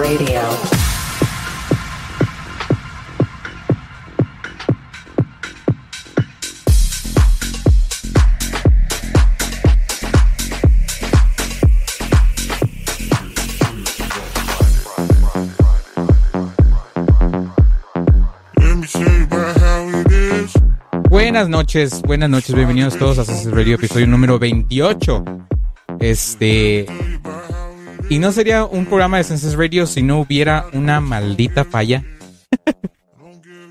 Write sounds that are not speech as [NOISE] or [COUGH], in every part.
Radio. Buenas noches, buenas noches, bienvenidos todos a Census Radio, episodio número 28. Este. Y no sería un programa de Census Radio si no hubiera una maldita falla.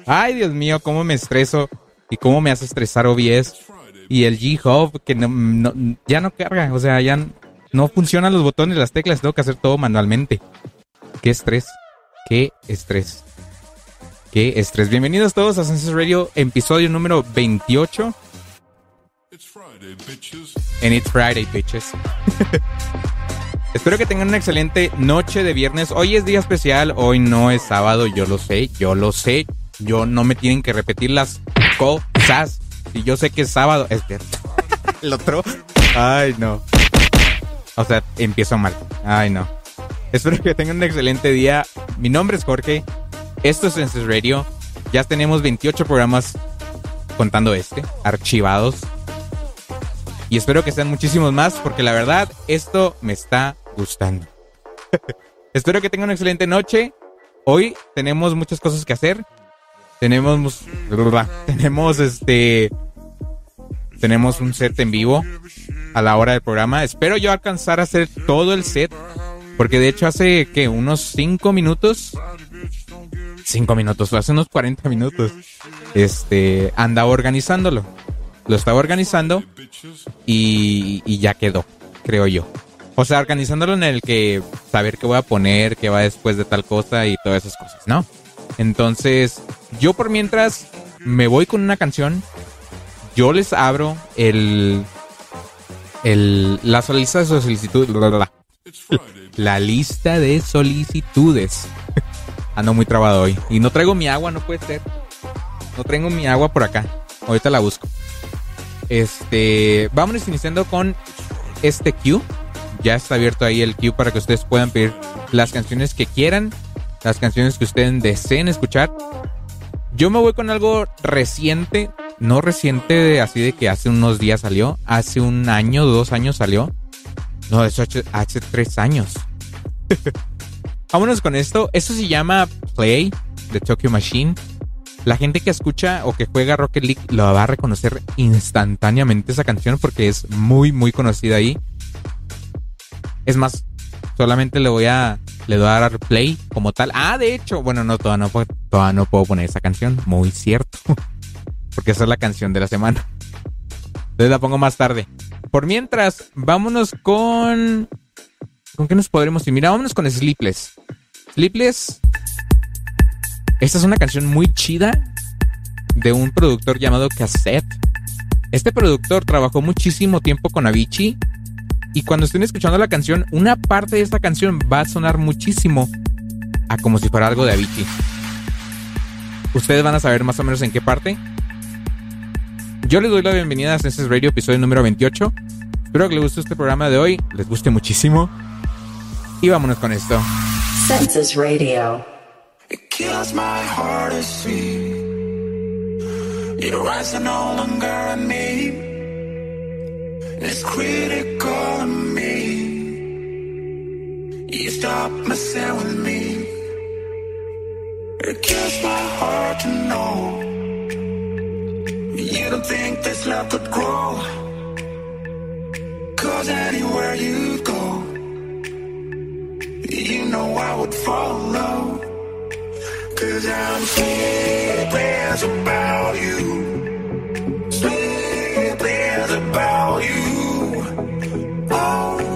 Ay, Dios mío, cómo me estreso y cómo me hace estresar OBS. Y el G-Hub, que no- no- ya no carga, o sea, ya no funcionan los botones, las teclas, tengo que hacer todo manualmente. Qué estrés, qué estrés. Qué estrés. Bienvenidos todos a Census Radio, episodio número 28. And it's Friday, bitches. [LAUGHS] Espero que tengan una excelente noche de viernes. Hoy es día especial, hoy no es sábado, yo lo sé, yo lo sé. Yo no me tienen que repetir las cosas. Y yo sé que es sábado. Es cierto. [LAUGHS] El otro. Ay, no. O sea, empiezo mal. Ay, no. Espero que tengan un excelente día. Mi nombre es Jorge. Esto es Census Radio. Ya tenemos 28 programas contando este, archivados. Y espero que sean muchísimos más porque la verdad esto me está gustando. [LAUGHS] espero que tengan una excelente noche. Hoy tenemos muchas cosas que hacer. Tenemos tenemos este tenemos un set en vivo a la hora del programa. Espero yo alcanzar a hacer todo el set porque de hecho hace que unos 5 minutos 5 minutos, hace unos 40 minutos. Este, andaba organizándolo. Lo estaba organizando y, y ya quedó, creo yo. O sea, organizándolo en el que saber qué voy a poner, qué va después de tal cosa y todas esas cosas, ¿no? Entonces, yo por mientras me voy con una canción, yo les abro el, el, la lista de solicitudes, la lista de solicitudes. [LAUGHS] Ando muy trabado hoy. Y no traigo mi agua, no puede ser. No traigo mi agua por acá. Ahorita la busco. Este, vámonos iniciando con este queue. Ya está abierto ahí el queue para que ustedes puedan pedir las canciones que quieran, las canciones que ustedes deseen escuchar. Yo me voy con algo reciente, no reciente así de que hace unos días salió, hace un año, dos años salió. No, eso hace, hace tres años. [LAUGHS] Vámonos con esto. Esto se llama Play de Tokyo Machine. La gente que escucha o que juega Rocket League lo va a reconocer instantáneamente esa canción porque es muy, muy conocida ahí. Es más, solamente le voy a le voy a dar play como tal. Ah, de hecho, bueno, no, todavía no, todavía no puedo poner esa canción. Muy cierto. [LAUGHS] Porque esa es la canción de la semana. Entonces la pongo más tarde. Por mientras, vámonos con ¿Con qué nos podremos ir? Mira, vámonos con Sleepless. Sleepless. Esta es una canción muy chida de un productor llamado Cassette. Este productor trabajó muchísimo tiempo con Avicii. Y cuando estén escuchando la canción, una parte de esta canción va a sonar muchísimo a como si fuera algo de Avicii. Ustedes van a saber más o menos en qué parte. Yo les doy la bienvenida a Census Radio, episodio número 28. Espero que les guste este programa de hoy, les guste muchísimo. Y vámonos con esto. Census Radio. It kills my heart to see your eyes are no longer on me. It's critical of me. You stop messing with me. It kills my heart to know you You don't think this love could grow? Cause anywhere you go, you know I would follow. Cause I'm sleepless about you. Sleepless about you. Oh,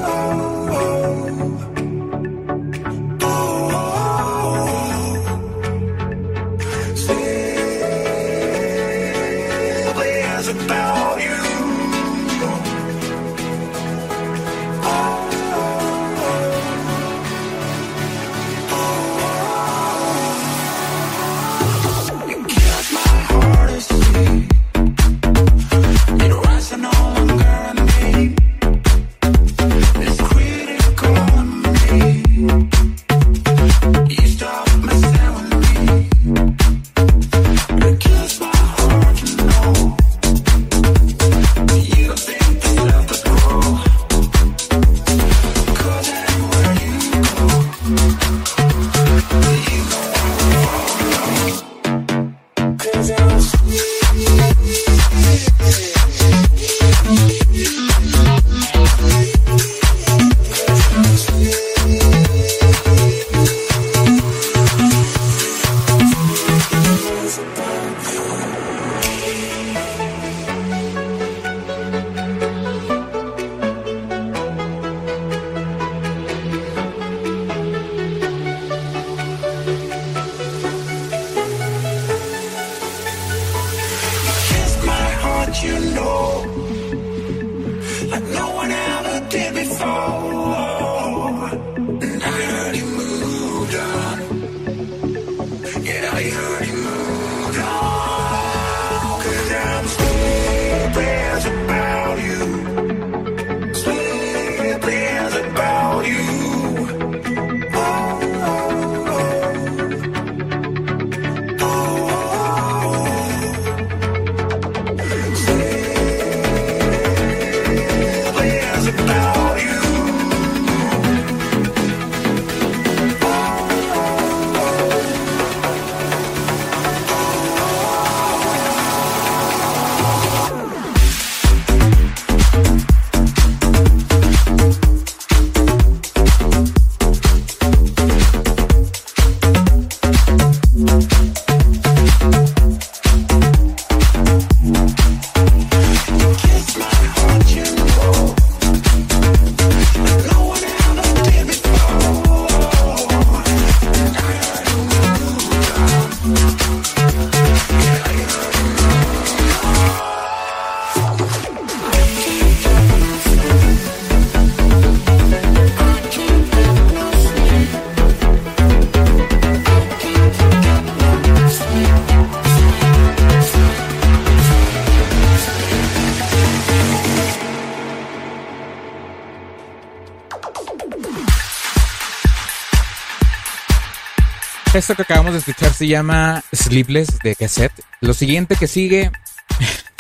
Esto que acabamos de escuchar se llama Sleepless de Cassette. Lo siguiente que sigue.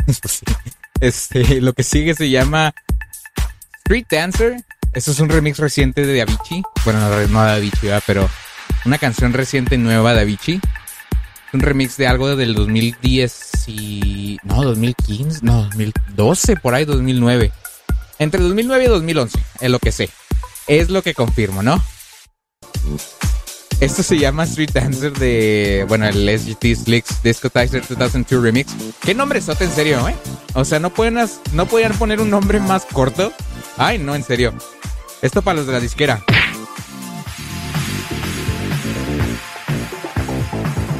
[LAUGHS] este, lo que sigue se llama Street Dancer. Esto es un remix reciente de Avicii. Bueno, no, de Avicii, ¿verdad? pero una canción reciente nueva de Avicii. Un remix de algo del 2010 y. No, 2015, no, 2012, por ahí, 2009. Entre 2009 y 2011, es lo que sé. Es lo que confirmo, ¿no? Esto se llama Street Dancer de, bueno, el SGT Slicks Discotizer 2002 Remix. ¿Qué nombre sote en serio, eh? O sea, no pueden, no podían poner un nombre más corto. Ay, no, en serio. Esto para los de la disquera.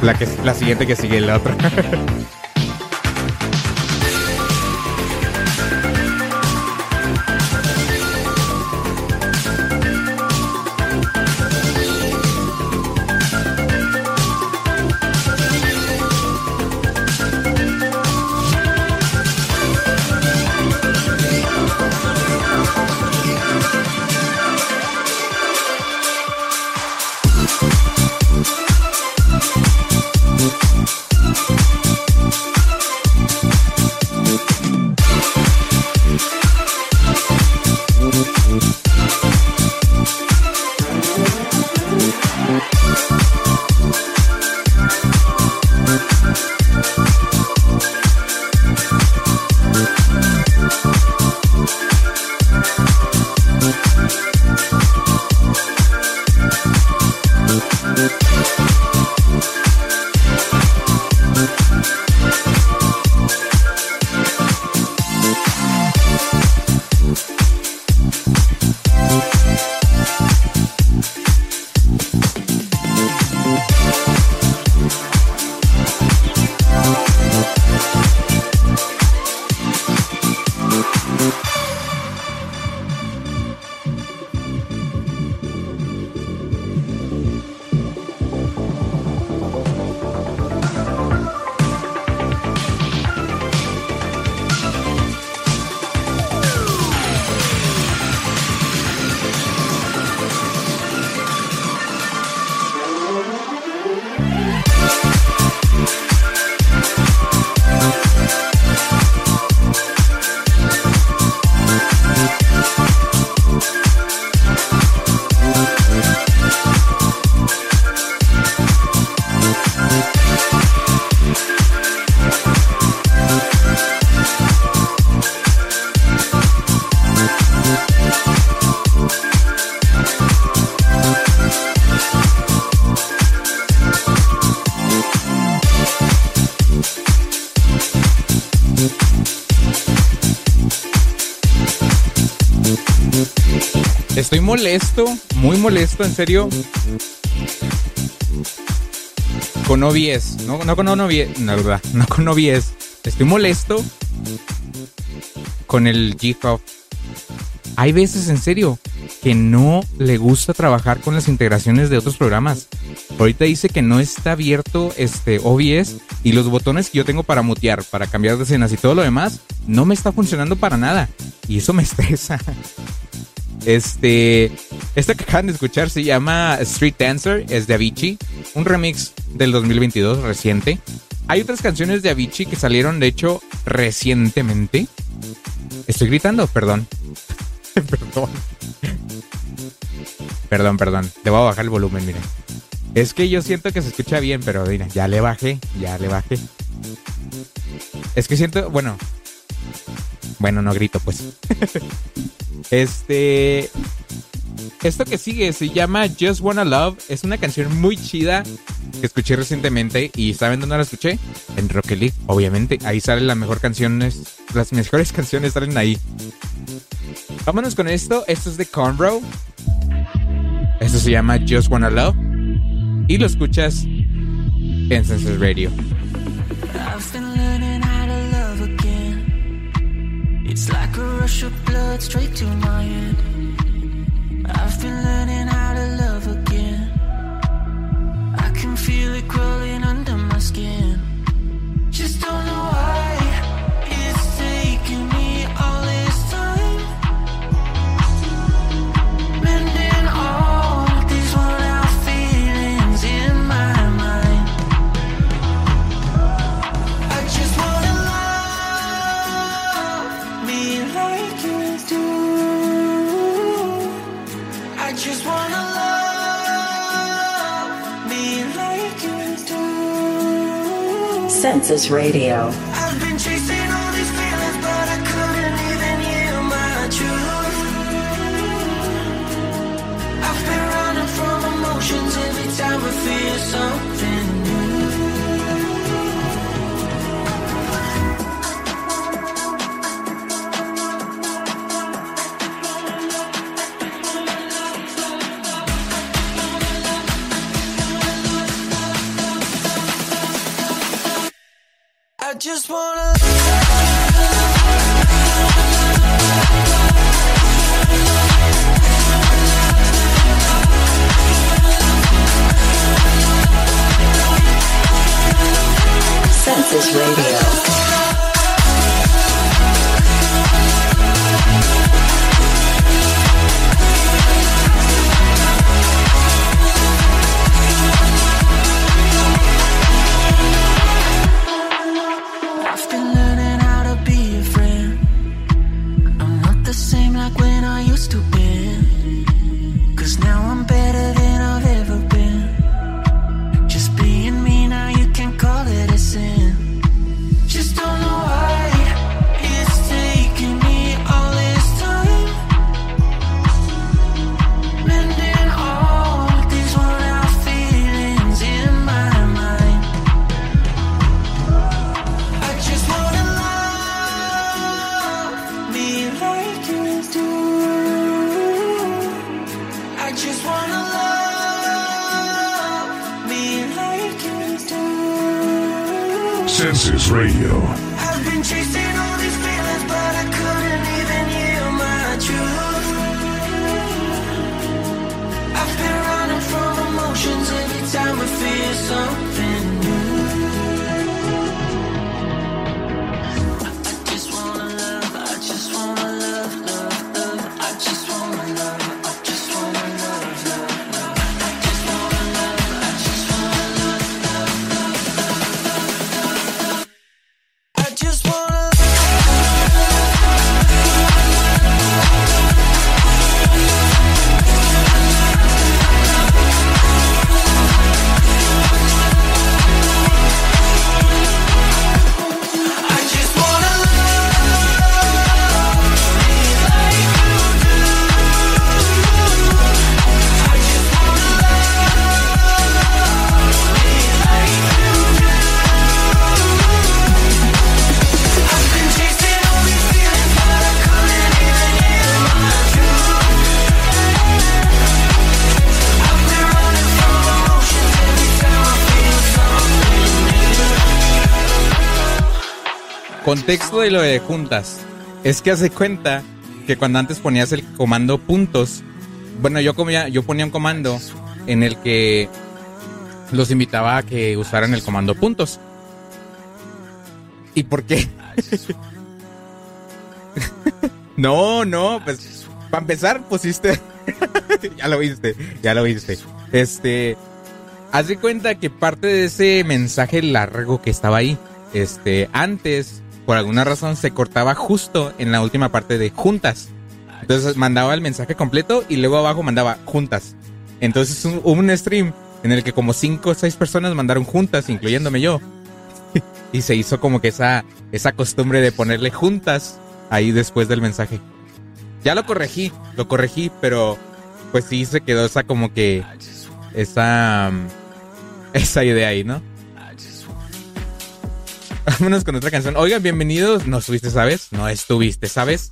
La, que, la siguiente que sigue la otra. [LAUGHS] molesto, muy molesto, en serio. Con OBS, no, no con OBS, no, verdad, no con OBS. Estoy molesto con el GitHub. Hay veces, en serio, que no le gusta trabajar con las integraciones de otros programas. Ahorita dice que no está abierto este OBS y los botones que yo tengo para mutear, para cambiar de escenas y todo lo demás, no me está funcionando para nada. Y eso me [LAUGHS] estresa. Este, esta que acaban de escuchar se llama Street Dancer, es de Avicii, un remix del 2022 reciente. Hay otras canciones de Avicii que salieron, de hecho, recientemente. Estoy gritando, perdón. [LAUGHS] perdón. Perdón, perdón. Le voy a bajar el volumen, miren. Es que yo siento que se escucha bien, pero mira, ya le bajé, ya le bajé. Es que siento, bueno. Bueno, no grito, pues. [LAUGHS] este. Esto que sigue se llama Just Wanna Love. Es una canción muy chida que escuché recientemente. ¿Y saben dónde la escuché? En Rocket League, obviamente. Ahí salen las mejores canciones. Las mejores canciones salen ahí. Vámonos con esto. Esto es de Conroe. Esto se llama Just Wanna Love. Y lo escuchas en Senses Radio. It's like a rush of blood straight to my head. I've been learning how to love again. I can feel it crawling under my skin. Just don't know why Census Radio. Contexto de lo de juntas. Es que hace cuenta que cuando antes ponías el comando puntos, bueno, yo, comía, yo ponía un comando en el que los invitaba a que usaran el comando puntos. ¿Y por qué? [LAUGHS] no, no, pues para empezar pusiste... [LAUGHS] ya lo viste, ya lo viste. Este, haz de cuenta que parte de ese mensaje largo que estaba ahí, este, antes, por alguna razón, se cortaba justo en la última parte de juntas. Entonces mandaba el mensaje completo y luego abajo mandaba juntas. Entonces hubo un stream en el que como cinco o seis personas mandaron juntas, incluyéndome yo. [LAUGHS] y se hizo como que esa, esa costumbre de ponerle juntas ahí después del mensaje. Ya lo corregí, lo corregí, pero pues sí se quedó esa como que esa [LAUGHS] esa idea ahí, ¿no? Vámonos con otra canción. Oigan, bienvenidos. No estuviste, ¿sabes? No estuviste, ¿sabes?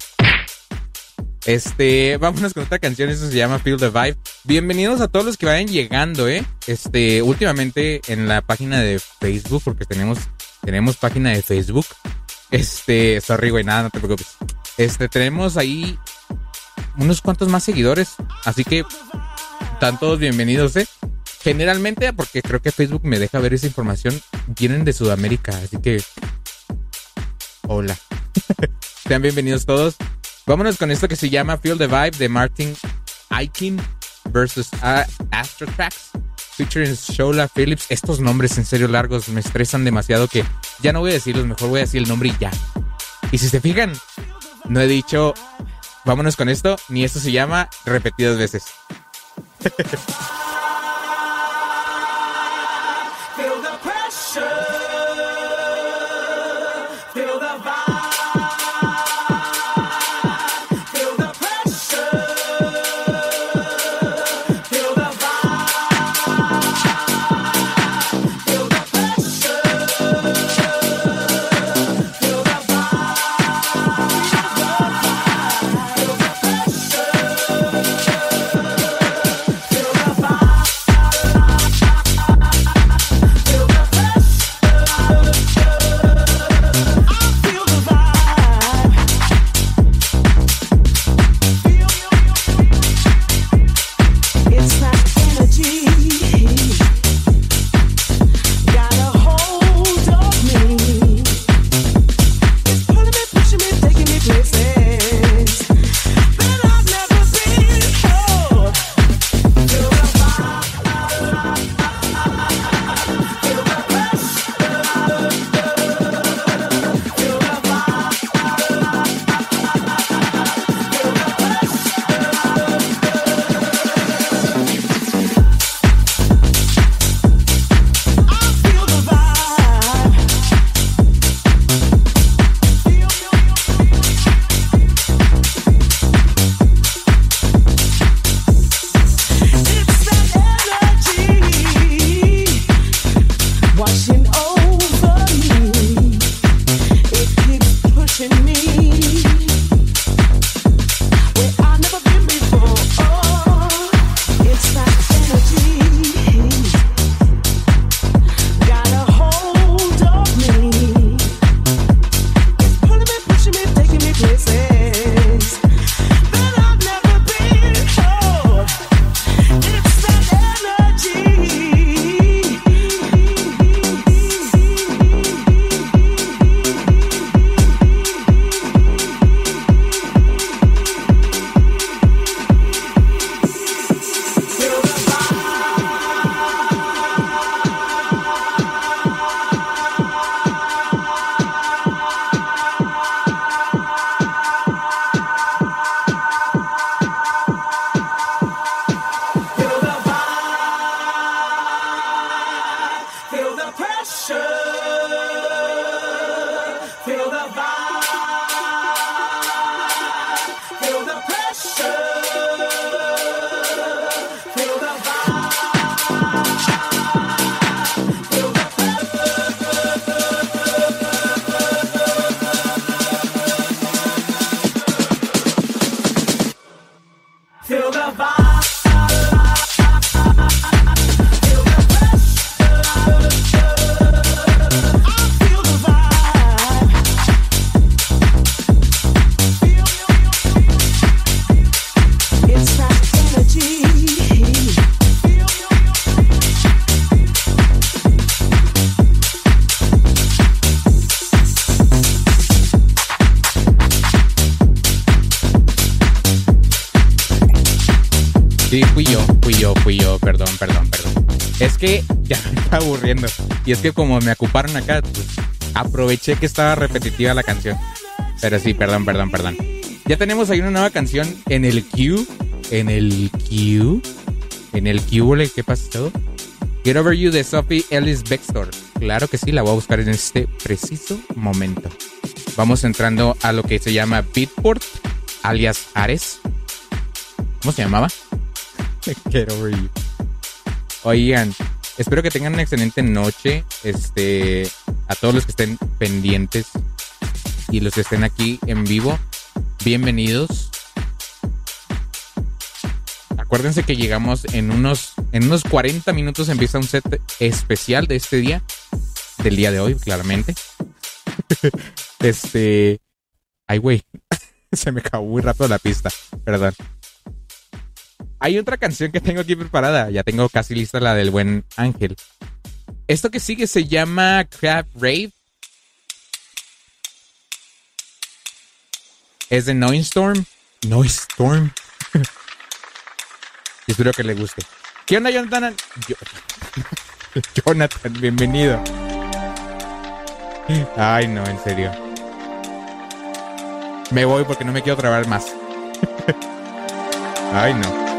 Este, vámonos con otra canción, eso se llama Feel the Vibe. Bienvenidos a todos los que vayan llegando, ¿eh? Este, últimamente en la página de Facebook, porque tenemos, tenemos página de Facebook. Este, sorry, güey, nada, no te preocupes. Este, tenemos ahí unos cuantos más seguidores, así que están todos bienvenidos, ¿eh? Generalmente, porque creo que Facebook me deja ver esa información, vienen de Sudamérica, así que... Hola. [LAUGHS] Sean bienvenidos todos. Vámonos con esto que se llama Feel the Vibe de Martin Aikin versus uh, Astro Tracks featuring Shola Phillips. Estos nombres en serio largos me estresan demasiado que ya no voy a decirlos, mejor voy a decir el nombre y ya. Y si se fijan, no he dicho vámonos con esto, ni esto se llama repetidas veces. [LAUGHS] Russia. Y es que como me ocuparon acá, pues, aproveché que estaba repetitiva la canción. Pero sí, perdón, perdón, perdón. Ya tenemos ahí una nueva canción en el queue. En el queue. En el queue, ¿qué todo? Get Over You de Sophie Ellis Bextor. Claro que sí, la voy a buscar en este preciso momento. Vamos entrando a lo que se llama Beatport, alias Ares. ¿Cómo se llamaba? [LAUGHS] Get Over You. Oigan, espero que tengan una excelente noche. Este, a todos los que estén pendientes y los que estén aquí en vivo, bienvenidos. Acuérdense que llegamos en unos, en unos 40 minutos empieza un set especial de este día, del día de hoy, claramente. [LAUGHS] este, ay güey, [LAUGHS] se me acabó muy rápido la pista, perdón. Hay otra canción que tengo aquí preparada, ya tengo casi lista la del buen Ángel. Esto que sigue se llama Crab Rave. Es de Noise Storm. Noise Storm. [LAUGHS] Espero que le guste. ¿Qué onda, Jonathan? [LAUGHS] Jonathan, bienvenido. Ay, no, en serio. Me voy porque no me quiero trabar más. [LAUGHS] Ay, no.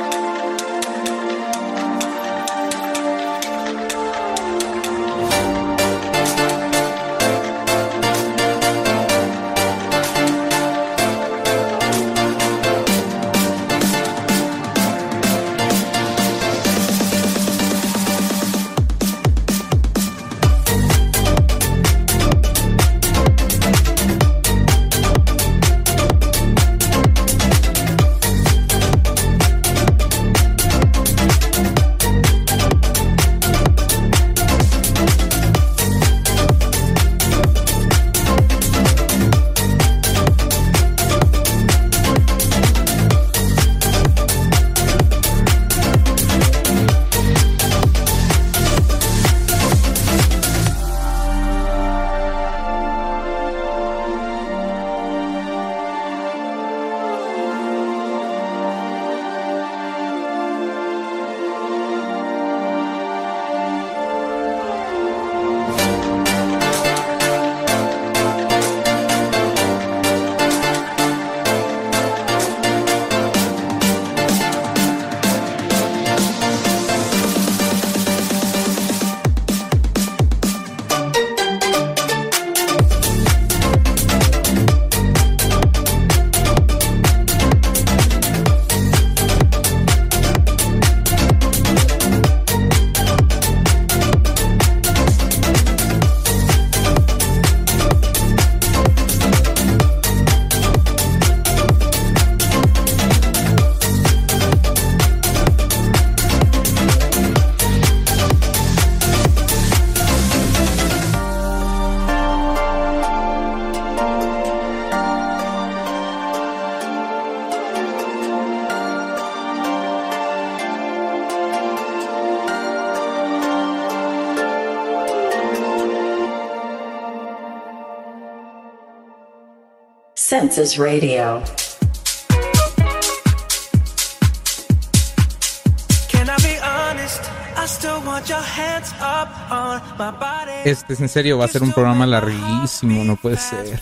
My body. Este es en serio, va a ser un programa larguísimo, no puede ser.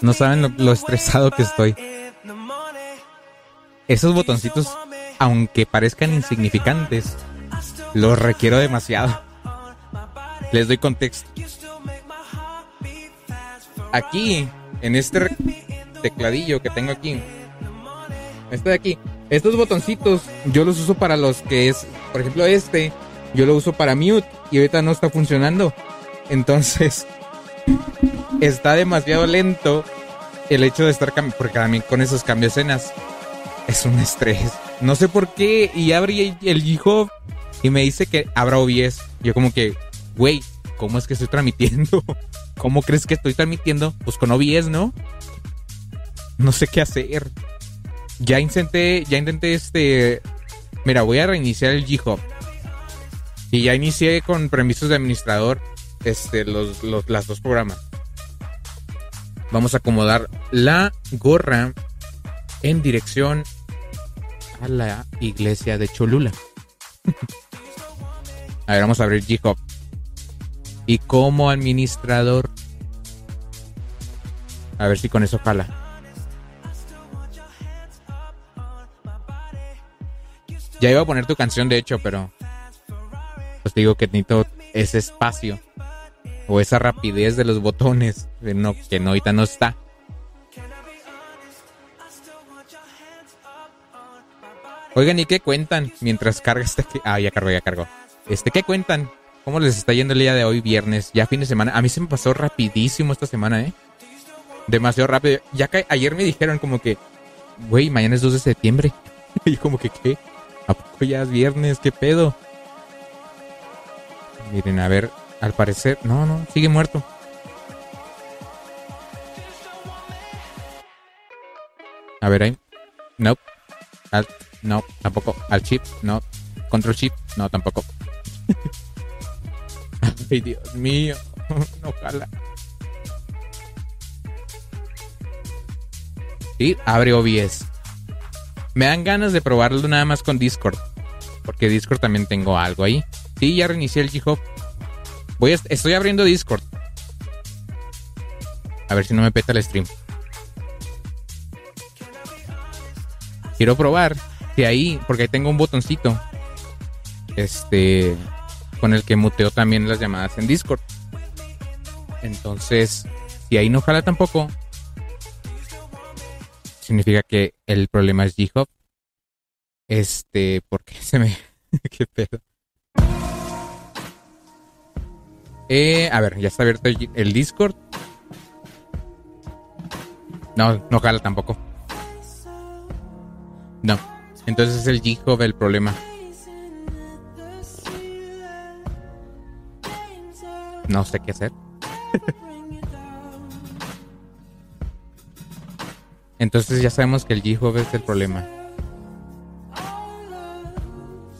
No saben lo, lo estresado que estoy. Esos botoncitos, aunque parezcan insignificantes, los requiero demasiado. Les doy contexto. Aquí, en este tecladillo que tengo aquí, este de aquí, estos botoncitos yo los uso para los que es, por ejemplo, este, yo lo uso para mute y ahorita no está funcionando. Entonces, [LAUGHS] está demasiado lento el hecho de estar cambiando, porque también con esos cambios escenas es un estrés. No sé por qué, y abre el G-Hub y me dice que abra OBS. Yo como que, güey, ¿cómo es que estoy transmitiendo? [LAUGHS] ¿Cómo crees que estoy transmitiendo? Pues con OBS, ¿no? No sé qué hacer. Ya intenté, ya intenté este... Mira, voy a reiniciar el G-Hub. Y ya inicié con permisos de administrador este, los, los, las dos programas. Vamos a acomodar la gorra en dirección a la iglesia de Cholula. [LAUGHS] a ver, vamos a abrir G-Hop. Y como administrador. A ver si con eso jala. Ya iba a poner tu canción, de hecho, pero. Pues digo que necesito ese espacio. O esa rapidez de los botones. Que no, que no, ahorita no está. Oigan, ¿y qué cuentan mientras carga este? Ah, ya cargó, ya cargó. Este, ¿qué cuentan? ¿Cómo les está yendo el día de hoy, viernes? Ya fin de semana. A mí se me pasó rapidísimo esta semana, ¿eh? Demasiado rápido. Ya que ayer me dijeron como que, güey, mañana es 2 de septiembre. [LAUGHS] y como que, ¿qué? ¿A poco ya es viernes? ¿Qué pedo? Miren, a ver, al parecer, no, no, sigue muerto. A ver ahí. Nope. Al, no, tampoco. Al chip, no. Control chip, no, tampoco. [LAUGHS] Ay, Dios mío. No jala. Y abre OBS. Me dan ganas de probarlo nada más con Discord. Porque Discord también tengo algo ahí. Sí, ya reinicié el G-Hop. Voy estoy abriendo Discord. A ver si no me peta el stream. Quiero probar si ahí, porque ahí tengo un botoncito. Este. Con el que muteo también las llamadas en Discord. Entonces, si ahí no jala tampoco, significa que el problema es G-Hop. Este, porque se me. [LAUGHS] ¿Qué pedo? Eh, a ver, ya está abierto el, Discord. No, no jala tampoco. No. Entonces es el G-Hub el problema. No sé qué hacer. Entonces ya sabemos que el G-Hub es el problema.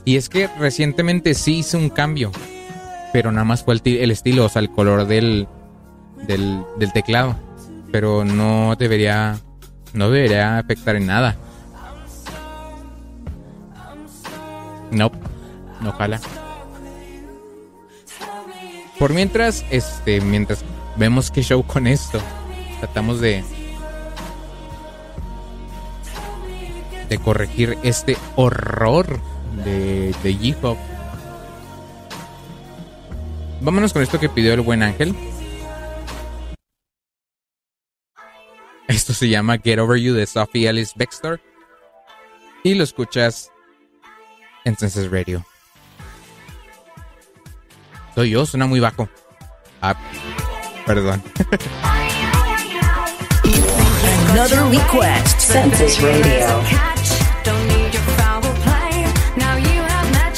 Y es que recientemente sí hice un cambio. Pero nada más fue el, estilo, o sea, el color del, del, teclado. Pero no debería. No debería afectar en nada. No, no jala. Por mientras, este, mientras vemos qué show con esto, tratamos de de corregir este horror de, de G-Hop. Vámonos con esto que pidió el buen ángel. Esto se llama Get Over You de Sophie Alice Bextor. Y lo escuchas en Senses Radio. Soy yo, suena muy bajo. Ah, perdón. Another request. Census Radio. Don't need your foul play. Now you have met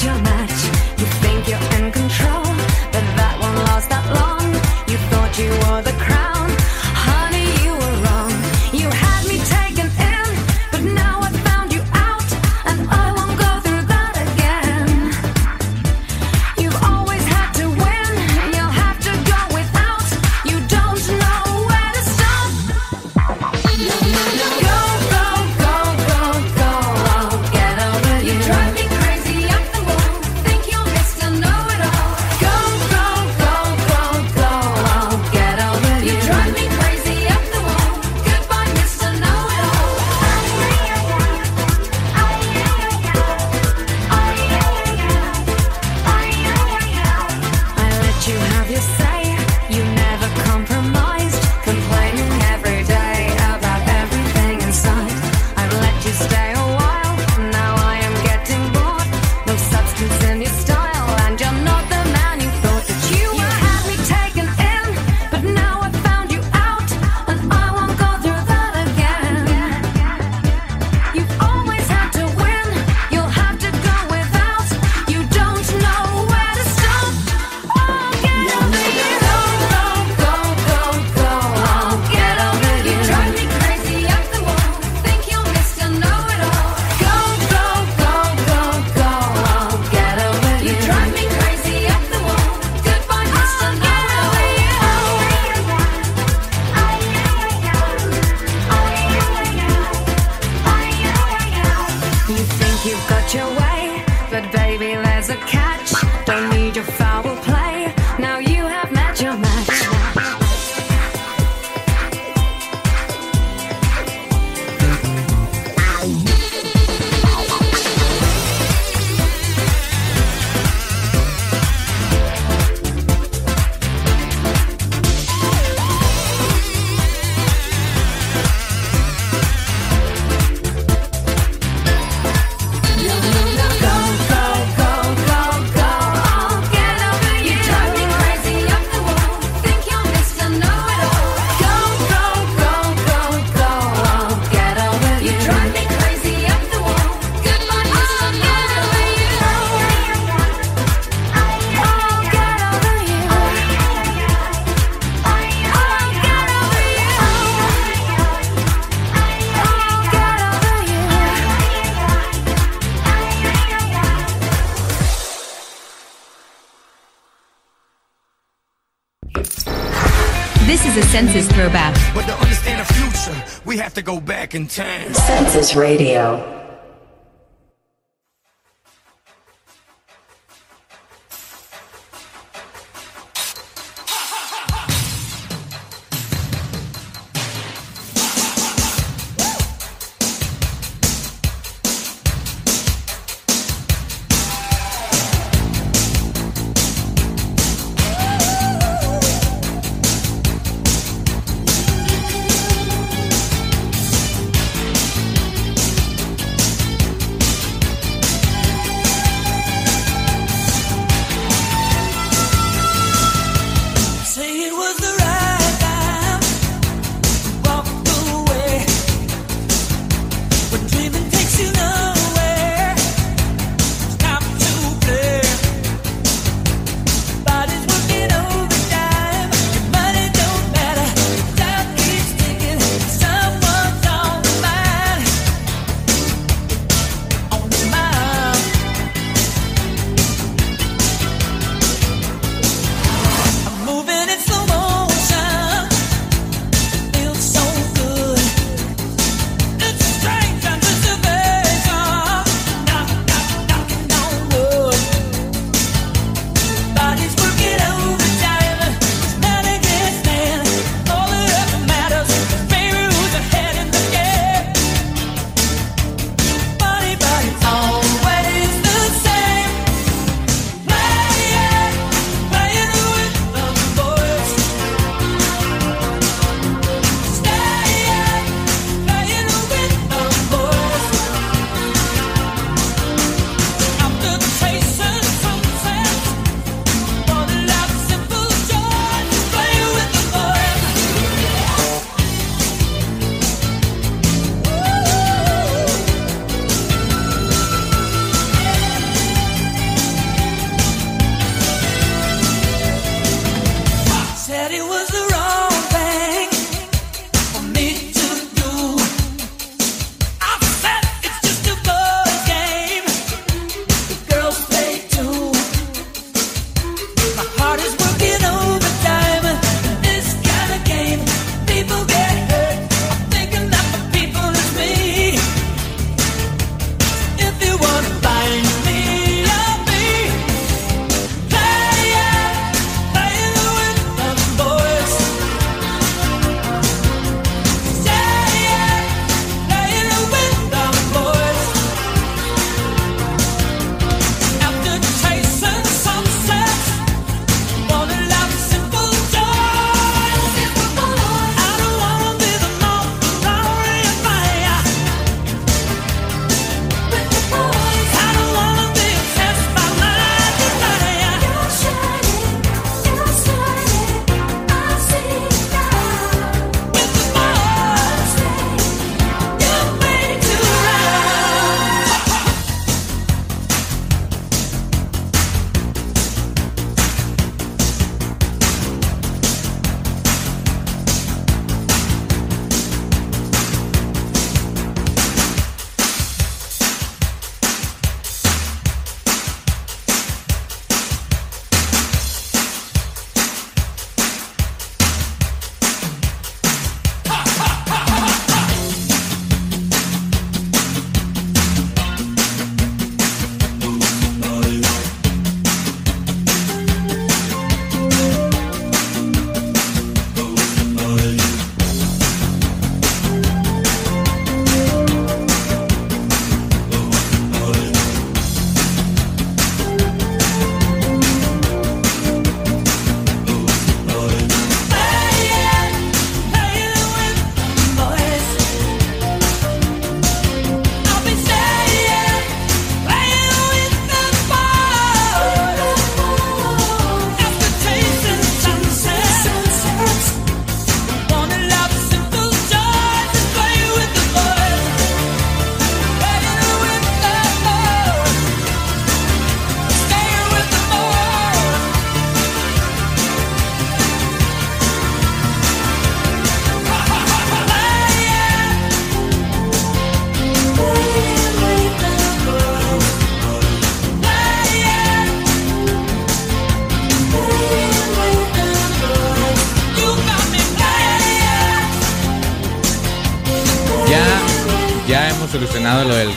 go back in time. Census Radio.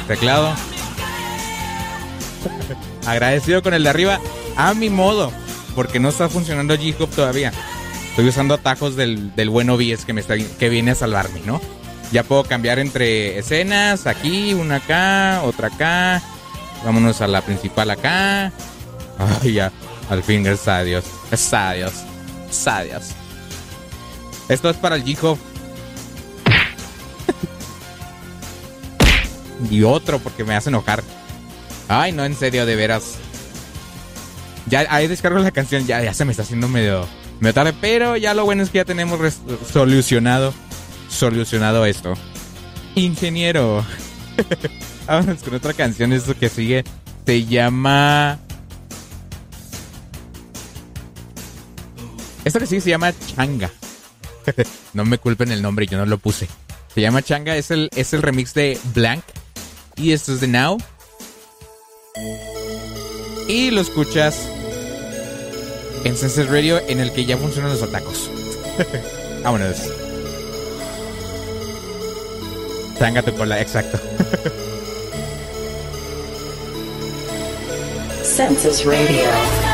Teclado. Agradecido con el de arriba a mi modo, porque no está funcionando G-Hub todavía. Estoy usando atajos del, del buen OBS que, me está, que viene a salvarme, ¿no? Ya puedo cambiar entre escenas, aquí, una acá, otra acá. Vámonos a la principal acá. Ay, ya. Al fin, gracias a Dios. A Dios. Esto es para el G-Hub. Y otro porque me hace enojar. Ay, no, en serio, de veras. Ya ahí descargo la canción, ya, ya se me está haciendo medio, medio tarde, pero ya lo bueno es que ya tenemos solucionado, solucionado esto. Ingeniero. [LAUGHS] Vámonos con otra canción, esto que sigue. Se llama... Esto que sigue se llama Changa. [LAUGHS] no me culpen el nombre, yo no lo puse. Se llama Changa, es el, es el remix de Blank. Y esto es de Now. Y lo escuchas en Senses Radio en el que ya funcionan los atacos. [LAUGHS] Vámonos. Changa tu cola, exacto. Census Radio.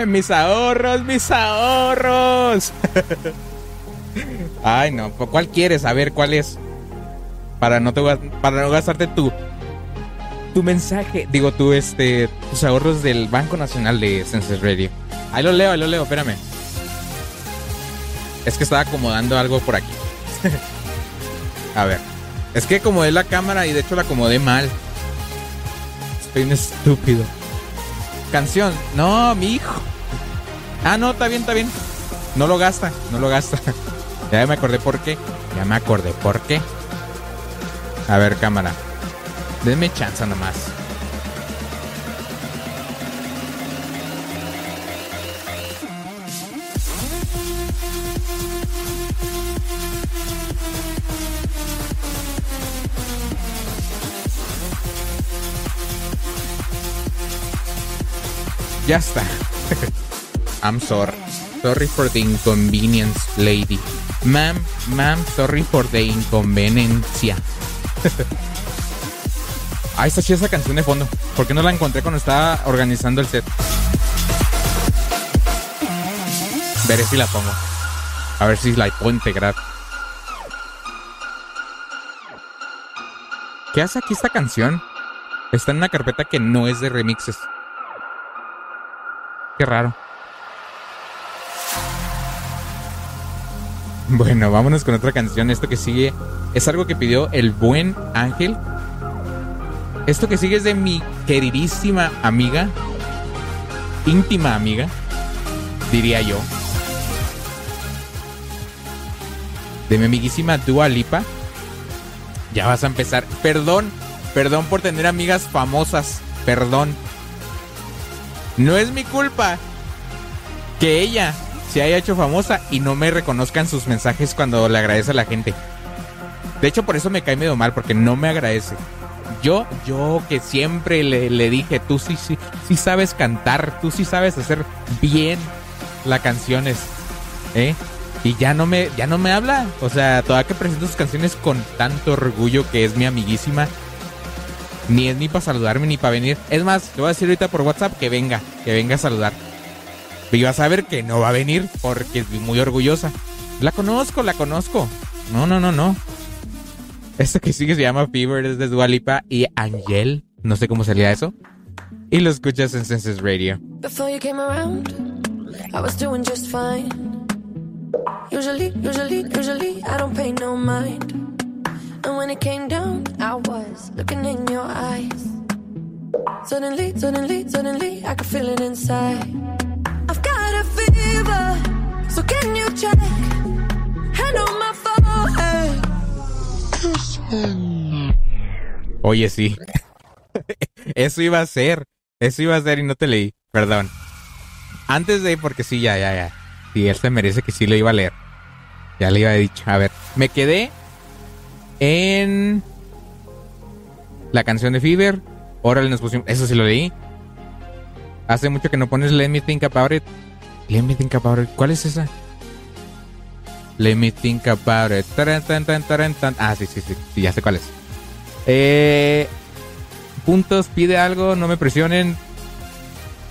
[LAUGHS] Mis ahorros, mis ahorros. [LAUGHS] Ay, no. ¿Cuál quieres? A ver, ¿cuál es? Para no, te, para no gastarte tu, tu mensaje. Digo, tú, este, tus ahorros del Banco Nacional de Census Radio. Ahí lo leo, ahí lo leo, espérame. Es que estaba acomodando algo por aquí. [LAUGHS] A ver. Es que acomodé la cámara y de hecho la acomodé mal. Soy un estúpido. Canción. No, mi hijo. Ah, no, está bien, está bien. No lo gasta, no lo gasta. [LAUGHS] Ya me acordé por qué. Ya me acordé por qué. A ver, cámara. Denme chance nomás. Ya está. [LAUGHS] I'm sorry. Sorry for the inconvenience, lady. Ma'am, ma'am, sorry for the inconveniencia. [LAUGHS] Ay, está chida esa canción de fondo. ¿Por qué no la encontré cuando estaba organizando el set? Veré si la pongo. A ver si la puedo integrar. ¿Qué hace aquí esta canción? Está en una carpeta que no es de remixes. Qué raro. [LAUGHS] Bueno, vámonos con otra canción. Esto que sigue es algo que pidió el buen Ángel. Esto que sigue es de mi queridísima amiga, íntima amiga, diría yo. De mi amiguísima Dua Lipa. Ya vas a empezar. Perdón, perdón por tener amigas famosas. Perdón. No es mi culpa que ella se haya hecho famosa y no me reconozcan sus mensajes cuando le agradece a la gente. De hecho, por eso me cae medio mal, porque no me agradece. Yo, yo que siempre le, le dije, tú sí, sí, sí sabes cantar, tú sí sabes hacer bien las canciones, ¿eh? Y ya no me, ya no me habla. O sea, toda que presenta sus canciones con tanto orgullo que es mi amiguísima. Ni es ni para saludarme ni para venir. Es más, te voy a decir ahorita por WhatsApp que venga, que venga a saludar. Y vas a ver que no va a venir porque es muy orgullosa. La conozco, la conozco. No, no, no, no. Esto que sigue se llama Fever, es de Dualipa y Angel. No sé cómo salía eso. Y lo escuchas en Senses Radio. Before you came around, I was doing just fine. Usually, usually, usually, I don't pay no mind. And when it came down, I was looking in your eyes. Suddenly, suddenly, suddenly, I could feel it inside. I've got a fever, so can you check? Hand on my forehead. Oye, sí. [LAUGHS] Eso iba a ser. Eso iba a ser y no te leí. Perdón. Antes de, porque sí, ya, ya, ya. Sí, él se merece que sí lo iba a leer. Ya le iba a dicho. A ver, me quedé en la canción de Fever. Órale, nos pusimos. Eso sí lo leí. Hace mucho que no pones Let Me Think About It. Let Me Think About It. ¿Cuál es esa? Let Me Think About It. Taran. Ah, sí, sí, sí. Ya sé cuál es. Eh, puntos, pide algo, no me presionen.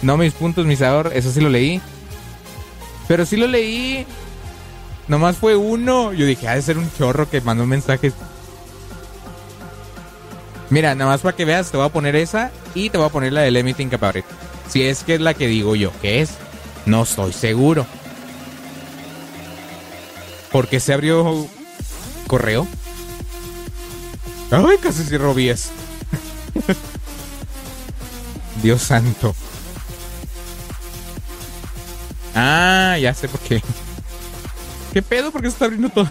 No mis puntos, mi sabor. Eso sí lo leí. Pero sí lo leí. Nomás fue uno. Yo dije, ha de ser un chorro que mandó mensajes. Mira, nada más para que veas, te voy a poner esa y te voy a poner la de Let Me Think About It. Si es que es la que digo yo que es, no estoy seguro. ¿Por qué se abrió correo? Ay, casi cierro 10. [LAUGHS] Dios santo. Ah, ya sé por qué. ¿Qué pedo? ¿Por qué se está abriendo todo?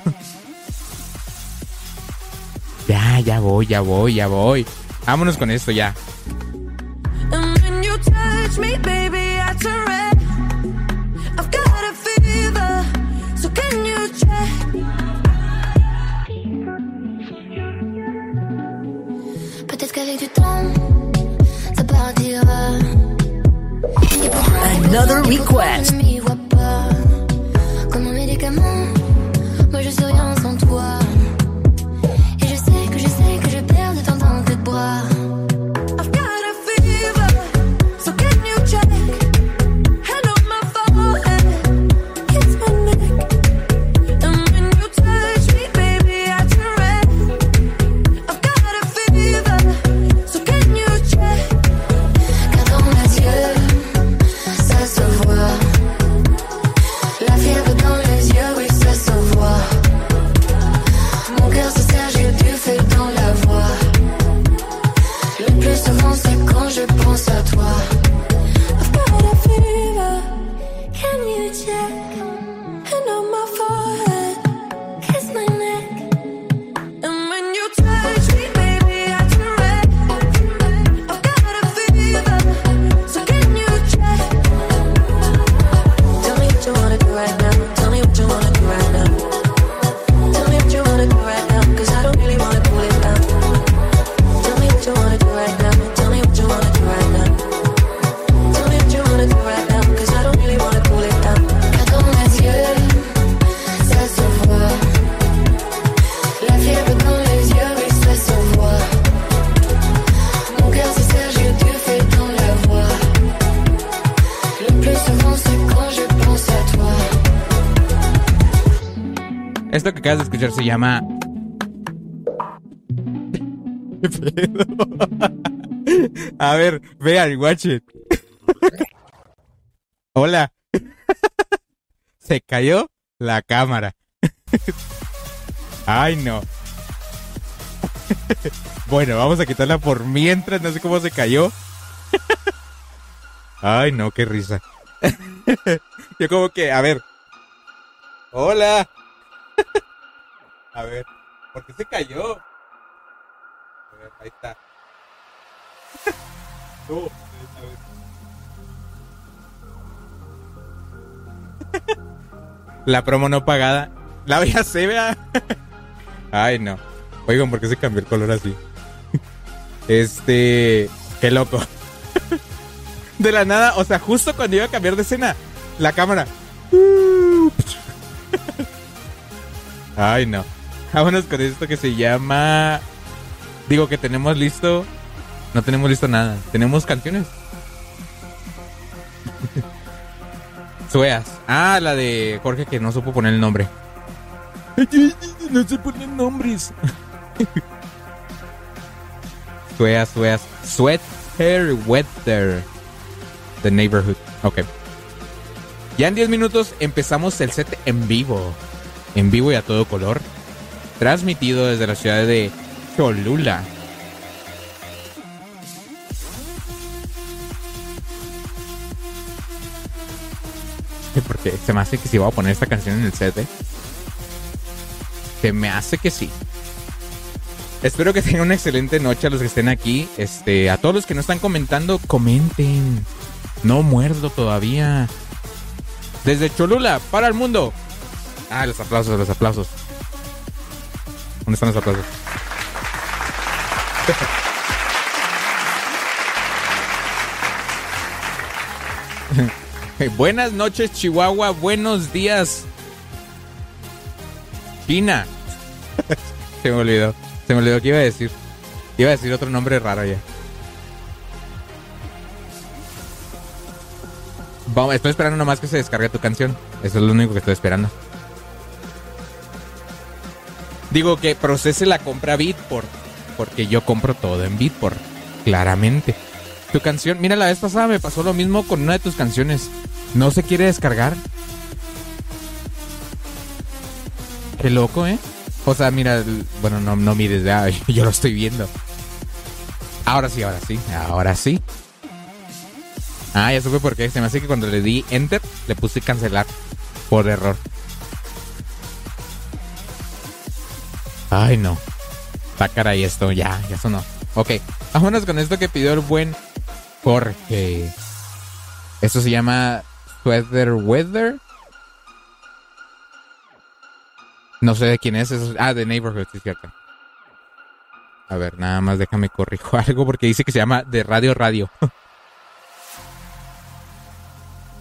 Ya, ya voy, ya voy, ya voy. Vámonos con esto ya. And when you touch me, baby, I turn red. I've got a fever, so can you check? Peut-être qu'avec du temps, ça partira. Et pourtant, Another request. Comme un médicament, moi je suis rien sans toi. 我 je pense à toi. Esto que acabas de escuchar se llama. [LAUGHS] A ver, vean, watch it. [LAUGHS] Hola. [LAUGHS] Se cayó la cámara. Ay, no. Bueno, vamos a quitarla por mientras, no sé cómo se cayó. Ay, no, qué risa. Yo como que, a ver. Hola. A ver, ¿por qué se cayó? A ver, ahí está. [LAUGHS] [LAUGHS] La promo no pagada. La voy a hacer, vea. [LAUGHS] Ay, no. Oigan, ¿por qué se cambió el color así? Este. Qué loco. De la nada, o sea, justo cuando iba a cambiar de escena, la cámara. Ay, no. Vámonos con esto que se llama. Digo que tenemos listo. No tenemos listo nada. Tenemos canciones. [LAUGHS] Sueas. Ah, la de Jorge que no supo poner el nombre. [LAUGHS] No se ponen nombres. [LAUGHS] Sueas, sueas. Sweat Hair Weather. The Neighborhood. Ok. Ya en 10 minutos empezamos el set en vivo. En vivo y a todo color. Transmitido desde la ciudad de Cholula. Porque se me hace que si voy a poner esta canción en el set, ¿eh? Se me hace que sí. Espero que tengan una excelente noche a los que estén aquí. Este, a todos los que no están comentando, comenten. No muerdo todavía. Desde Cholula, para el mundo. Ah, los aplausos, los aplausos. ¿Dónde están los aplausos? [LAUGHS] Buenas noches, Chihuahua. Buenos días, China. [LAUGHS] Se me olvidó. Se me olvidó que iba a decir. Iba a decir otro nombre raro ya. Vamos, estoy esperando nomás que se descargue tu canción. Eso es lo único que estoy esperando. Digo que procese la compra Beatport. Porque yo compro todo en Beatport. Claramente. Tu canción, mira, la vez pasada me pasó lo mismo con una de tus canciones. No se quiere descargar. Qué loco, ¿eh? O sea, mira, bueno, no, no mires, ya, [LAUGHS] yo lo estoy viendo. Ahora sí, ahora sí, ahora sí. Ah, ya supe por qué. Se me hace que cuando le di enter, le puse cancelar por error. Ay, no. Está caray esto, ya, ya sonó. Ok, vámonos con esto que pidió el buen Jorge. Esto se llama Sweater Weather. No sé de quién es. eso- ah, de Neighborhood, sí, cierto. A ver, nada más déjame corrijo [LAUGHS] algo porque dice que se llama de Radio Radio. [LAUGHS]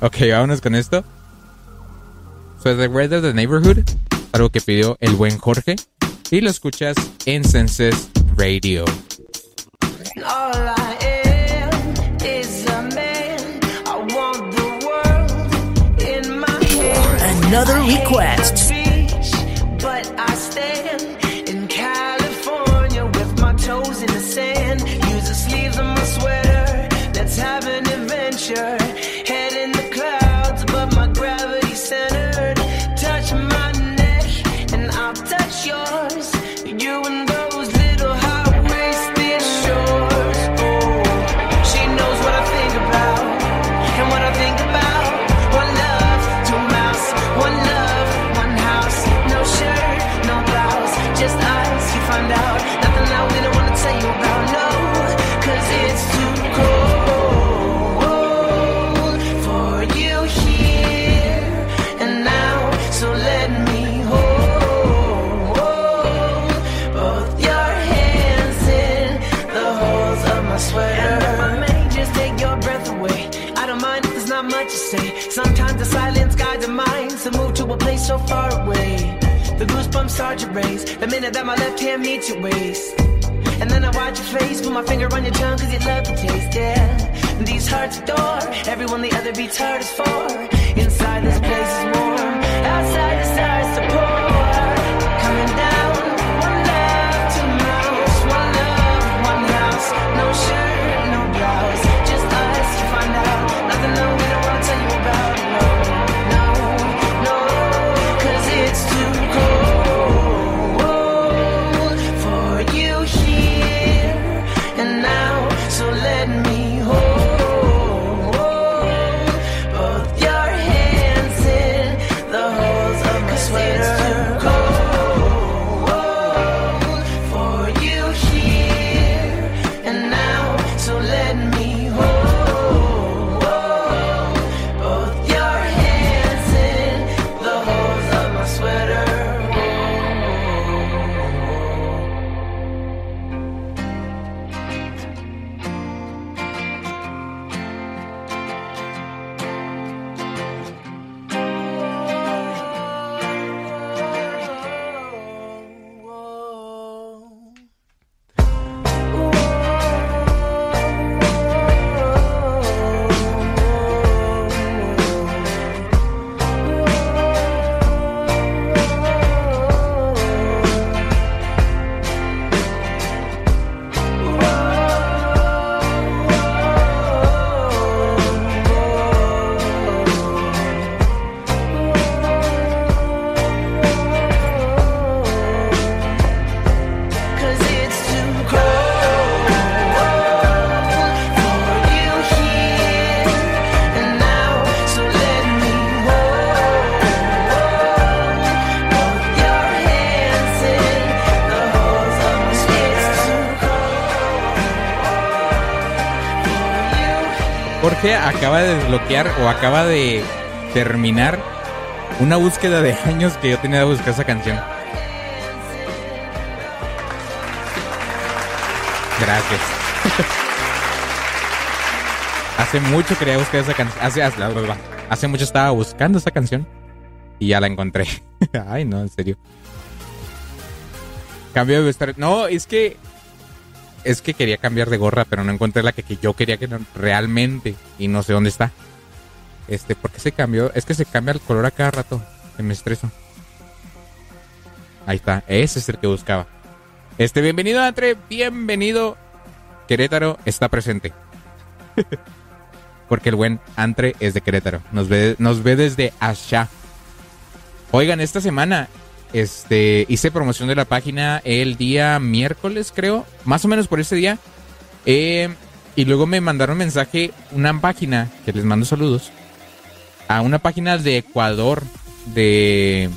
ok, vámonos con esto. Sweater Weather de Neighborhood. Algo que pidió el buen Jorge. Y lo escuchas en Senses Radio. Another I to say. Sometimes the silence guides the mind to move to a place so far away. The goosebumps start to raise the minute that my left hand meets your waist. And then I watch your face, put my finger on your tongue cause you love the taste, yeah. These hearts adore everyone the other beats hardest for. Inside this place is warm, outside the stars to Acaba de desbloquear o acaba de terminar una búsqueda de años que yo tenía de buscar esa canción. Gracias. [LAUGHS] hace mucho quería buscar esa canción. Hace mucho estaba buscando esa canción y ya la encontré. [LAUGHS] Ay, no, en serio. Cambio de vestuario. No, es que. Es que quería cambiar de gorra, pero no encontré la que, que yo quería que realmente. Y no sé dónde está. Este, ¿por qué se cambió? Es que se cambia el color a cada rato. Que me estreso. Ahí está. Ese es el que buscaba. Este, bienvenido, Andre. Bienvenido. Querétaro está presente. [LAUGHS] Porque el buen Andre es de Querétaro. Nos ve, nos ve desde allá. Oigan, esta semana este, hice promoción de la página el día miércoles, creo. Más o menos por ese día. Eh, y luego me mandaron mensaje una página, que les mando saludos, a una página de Ecuador, de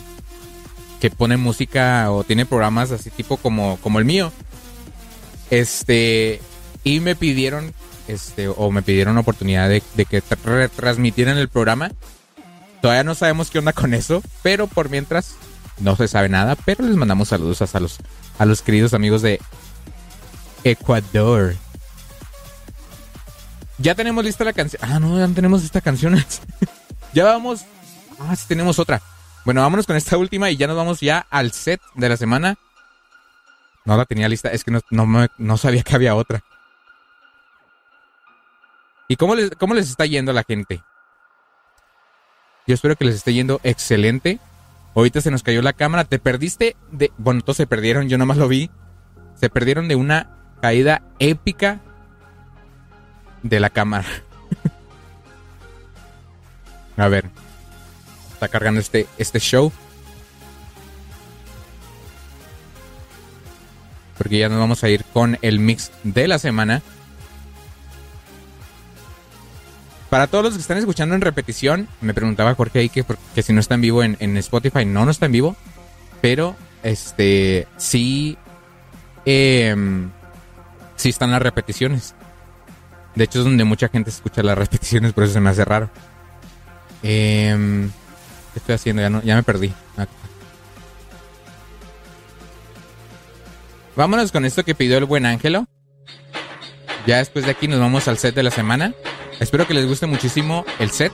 que pone música o tiene programas así tipo como, como el mío. Este, y me pidieron, este, o me pidieron oportunidad de, de que tra- retransmitieran el programa. Todavía no sabemos qué onda con eso, pero por mientras no se sabe nada, pero les mandamos saludos hasta los, a los queridos amigos de Ecuador. Ya tenemos lista la canción. Ah, no, ya tenemos esta canción. [LAUGHS] ya vamos. Ah, sí tenemos otra. Bueno, vámonos con esta última y ya nos vamos ya al set de la semana. No la tenía lista, es que no, no, no sabía que había otra. ¿Y cómo les, cómo les está yendo a la gente? Yo espero que les esté yendo excelente. Ahorita se nos cayó la cámara. Te perdiste de. Bueno, todos se perdieron, yo nomás lo vi. Se perdieron de una caída épica de la cámara. [LAUGHS] A ver. Está cargando este, este show. Porque ya nos vamos a ir con el mix de la semana. Para todos los que están escuchando en repetición, me preguntaba Jorge ahí que, que si no está en vivo en, Spotify. No, no está en vivo. Pero, este, sí. em, sí están las repeticiones. De hecho, es donde mucha gente escucha las [LAUGHS] repeticiones, por eso se me hace raro. Em, ¿Qué estoy haciendo? Ya, no, ya me perdí. Vámonos con esto que pidió el buen Ángelo. Ya después de aquí nos vamos al set de la semana. Espero que les guste muchísimo el set.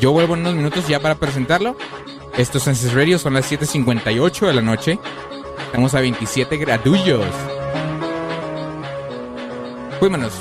Yo vuelvo en unos minutos ya para presentarlo. Estos Senses son las 7.58 de la noche. Estamos a 27 gradullos. Fuímonos.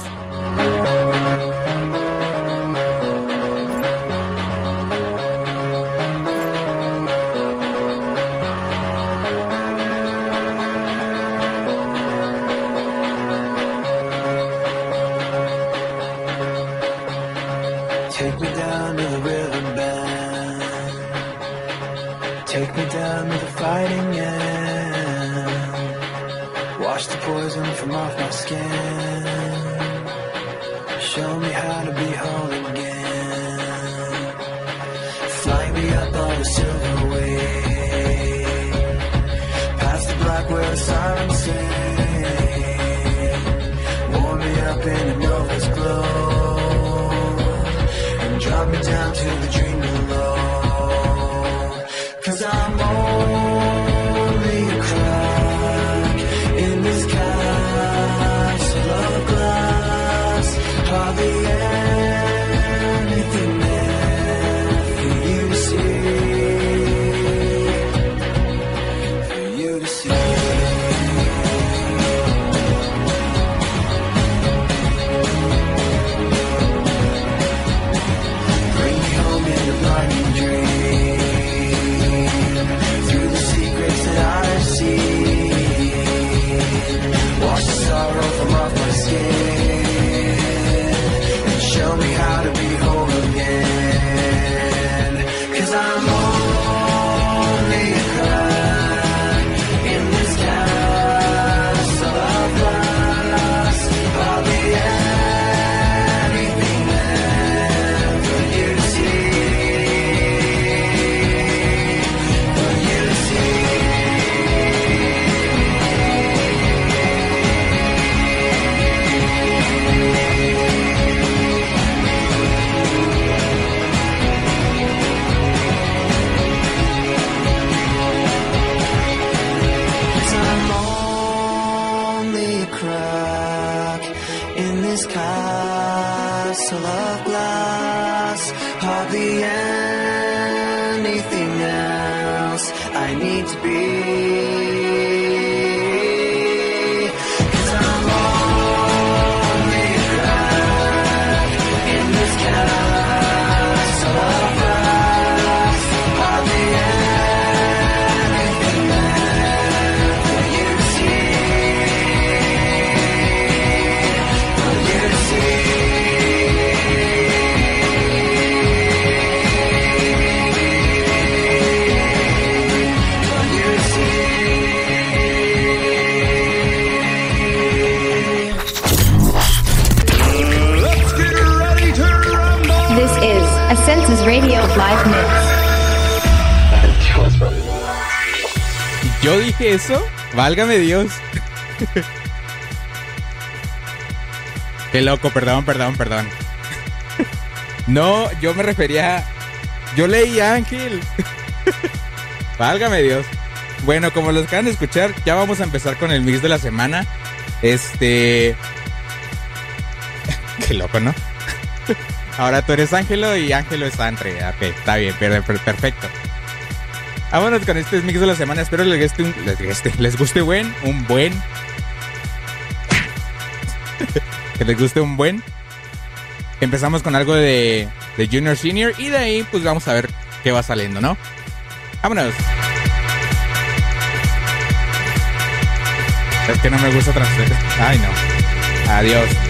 Eso? Válgame Dios. Qué loco, perdón, perdón, perdón. No, yo me refería. Yo leí Ángel. Válgame Dios. Bueno, como los acaban escuchar, ya vamos a empezar con el mix de la semana. Este. Qué loco, ¿no? Ahora tú eres Ángelo y Ángelo es Andre. Ok, está bien, per- per- perfecto. Vámonos con este mix de la semana. Espero les guste un, les guste, les guste buen, un buen. [LAUGHS] que les guste un buen. Empezamos con algo de, de Junior Senior y de ahí pues vamos a ver qué va saliendo, ¿no? Vámonos. Es que no me gusta transferir. Ay, no. Adiós.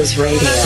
Voices Radio.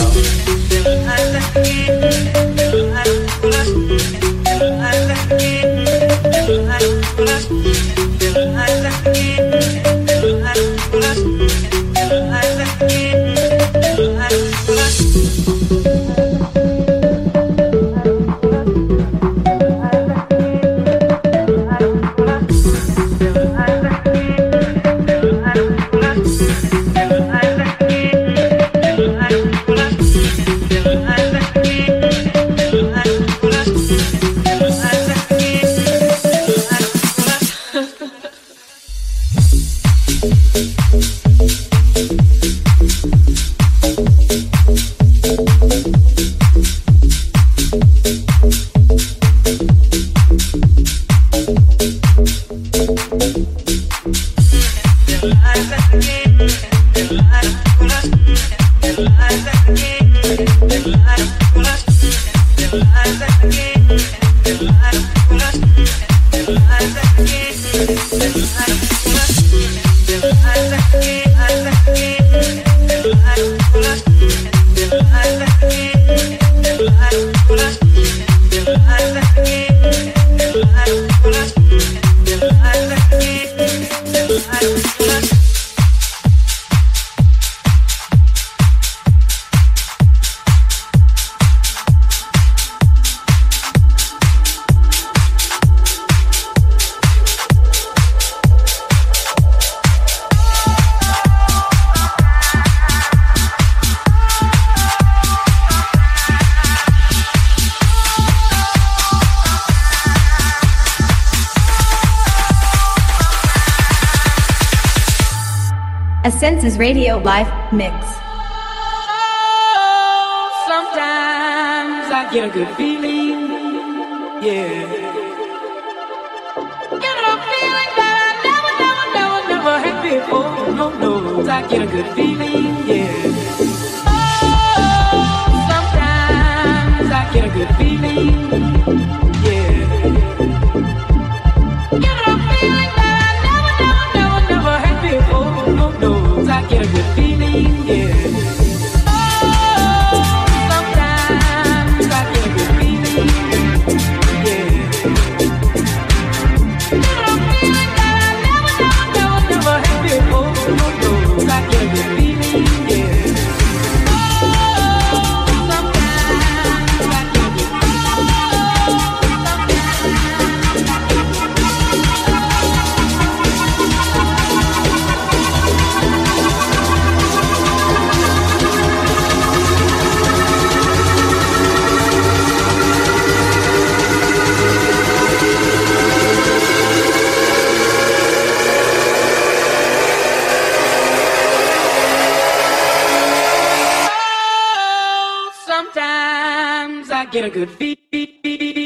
I get a good feed.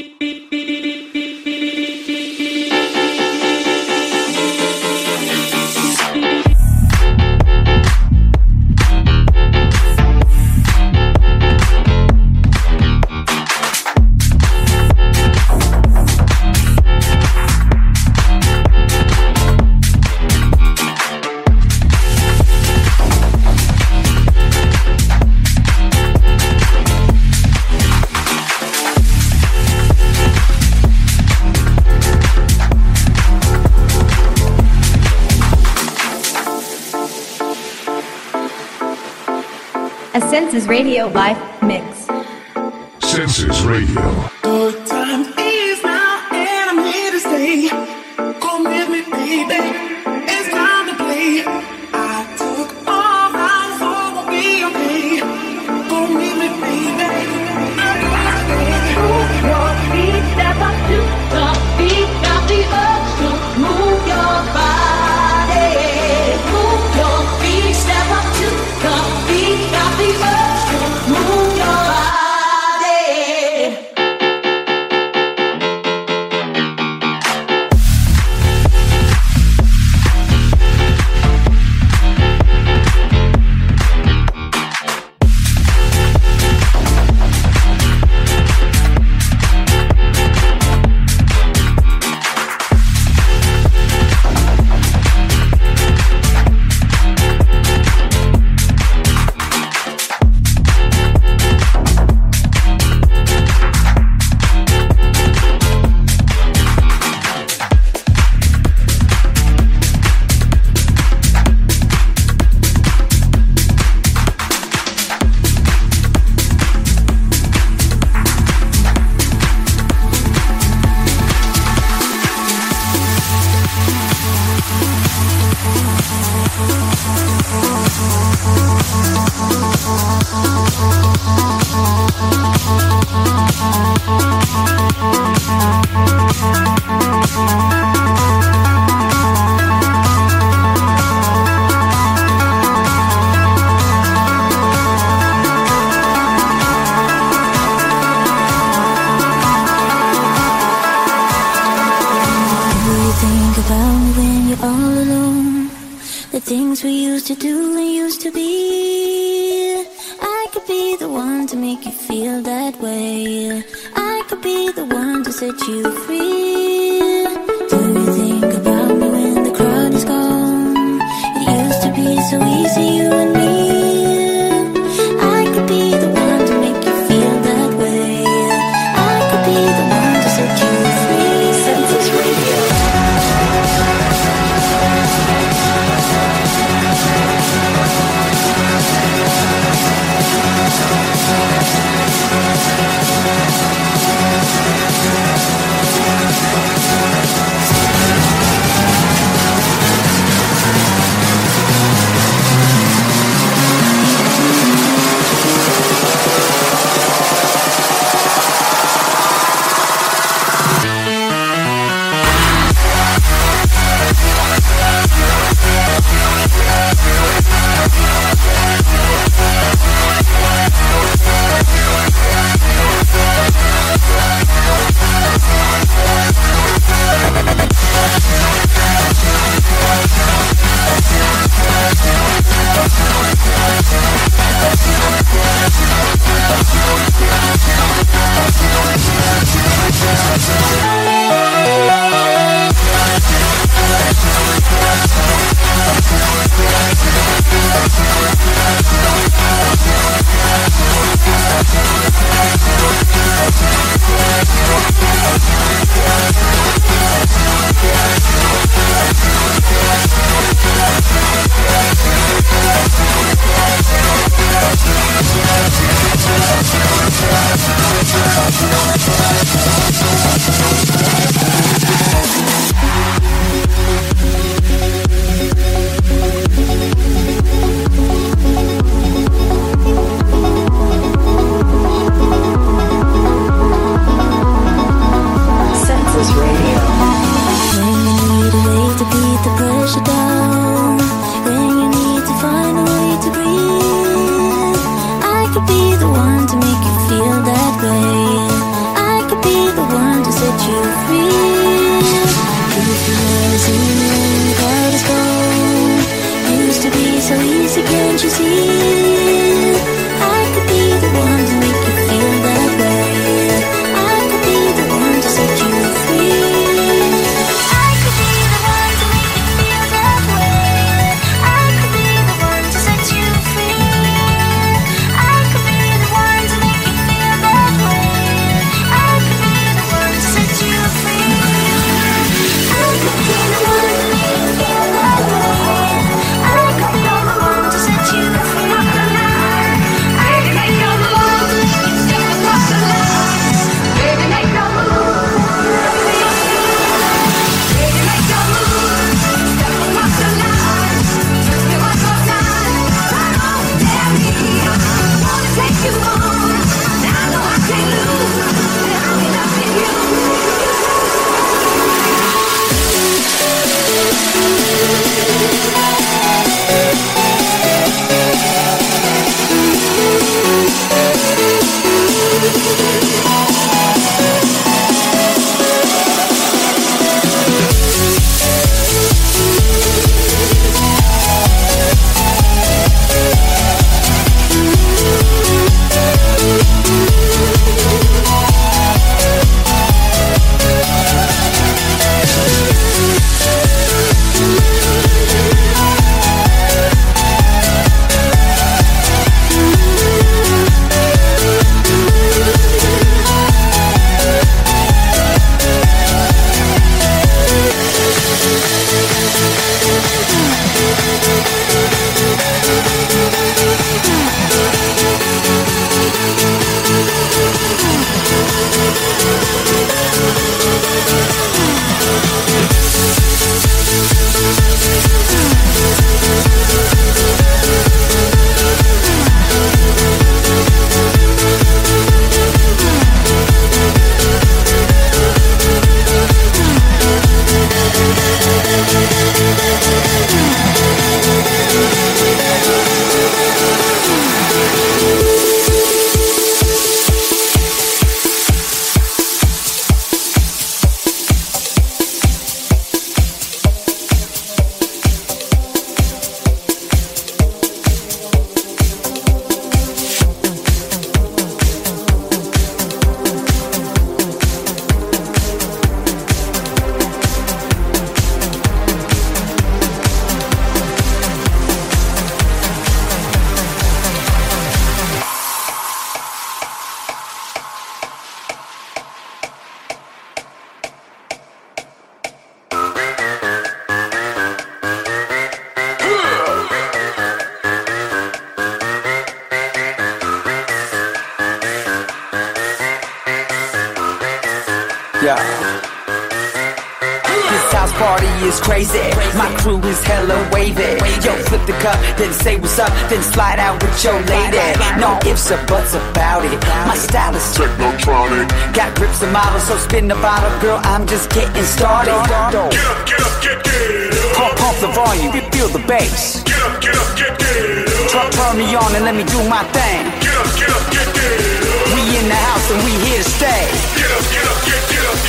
Senses Radio Live Mix. Senses Radio.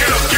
Get, up,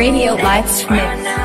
Radio live Let's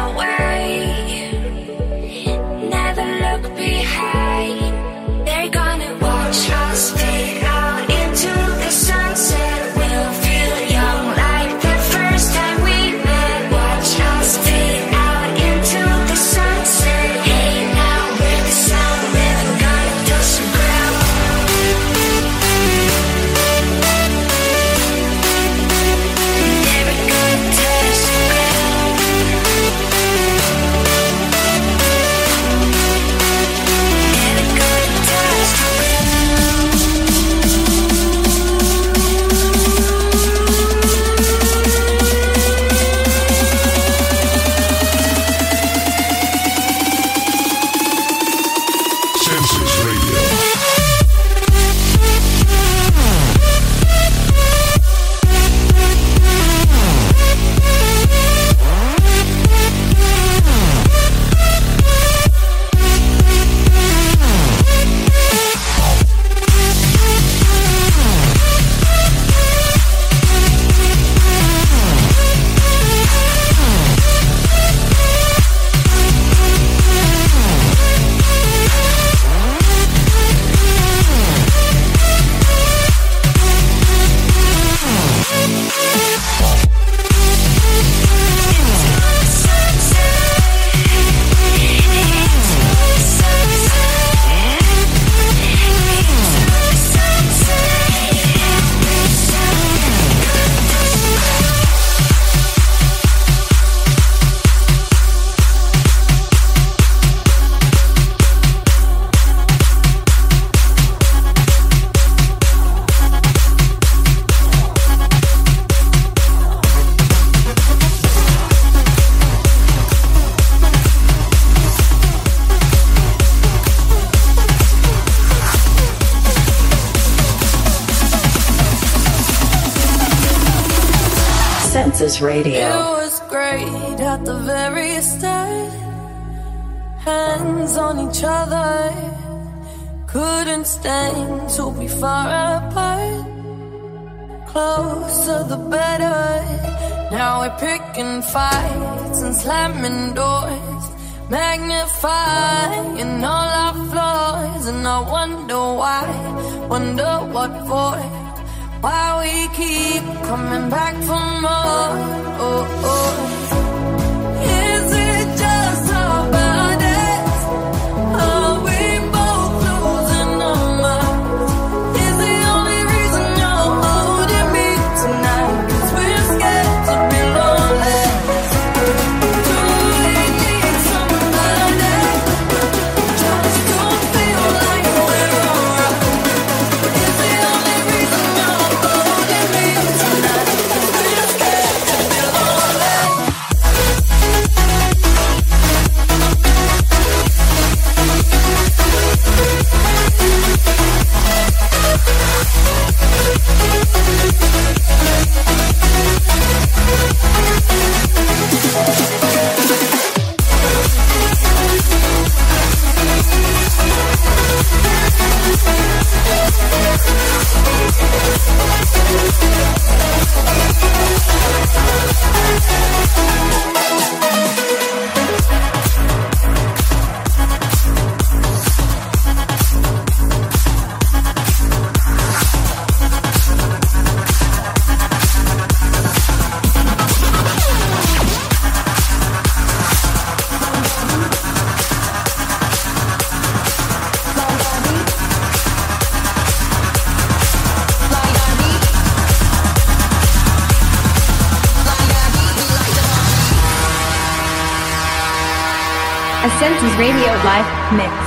Radio Live Mix.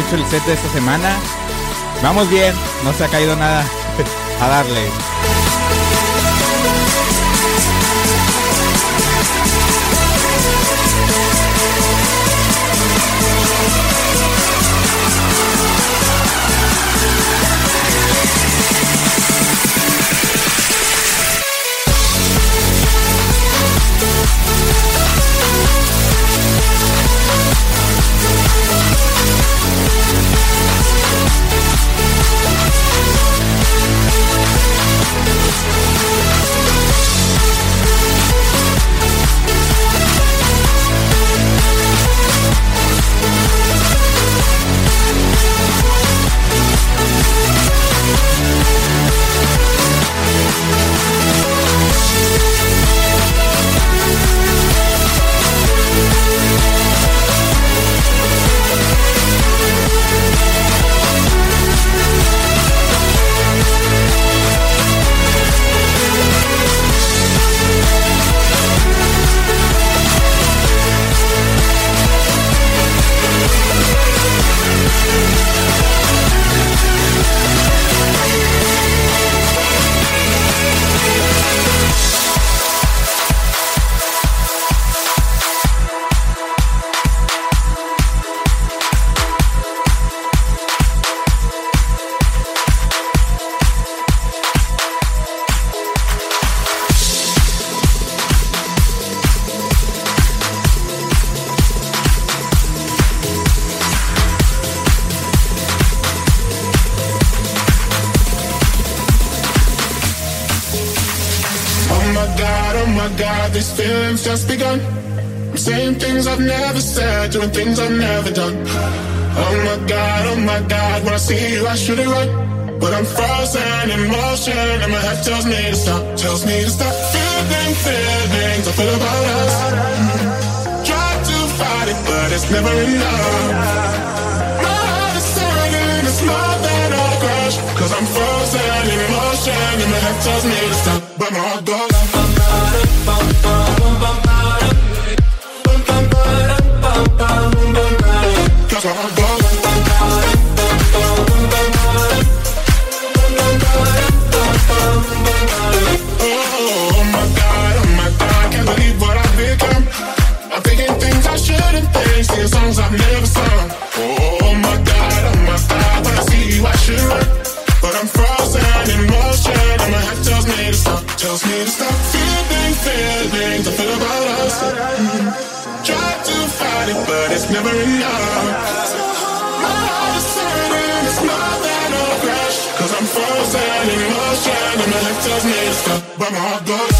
Mucho el set de esta semana. Vamos bien, no se ha caído nada. [LAUGHS] A darle. Doing things I've never done. Oh my god, oh my god, when I see you, I should it right. But I'm frozen in motion, and my head tells me to stop, tells me to stop. Feeling feelings I feel about us. Try to fight it, but it's never enough. My heart is saying it's more than a crush. Cause I'm frozen in motion, and my head tells me to stop, I'm hot dog.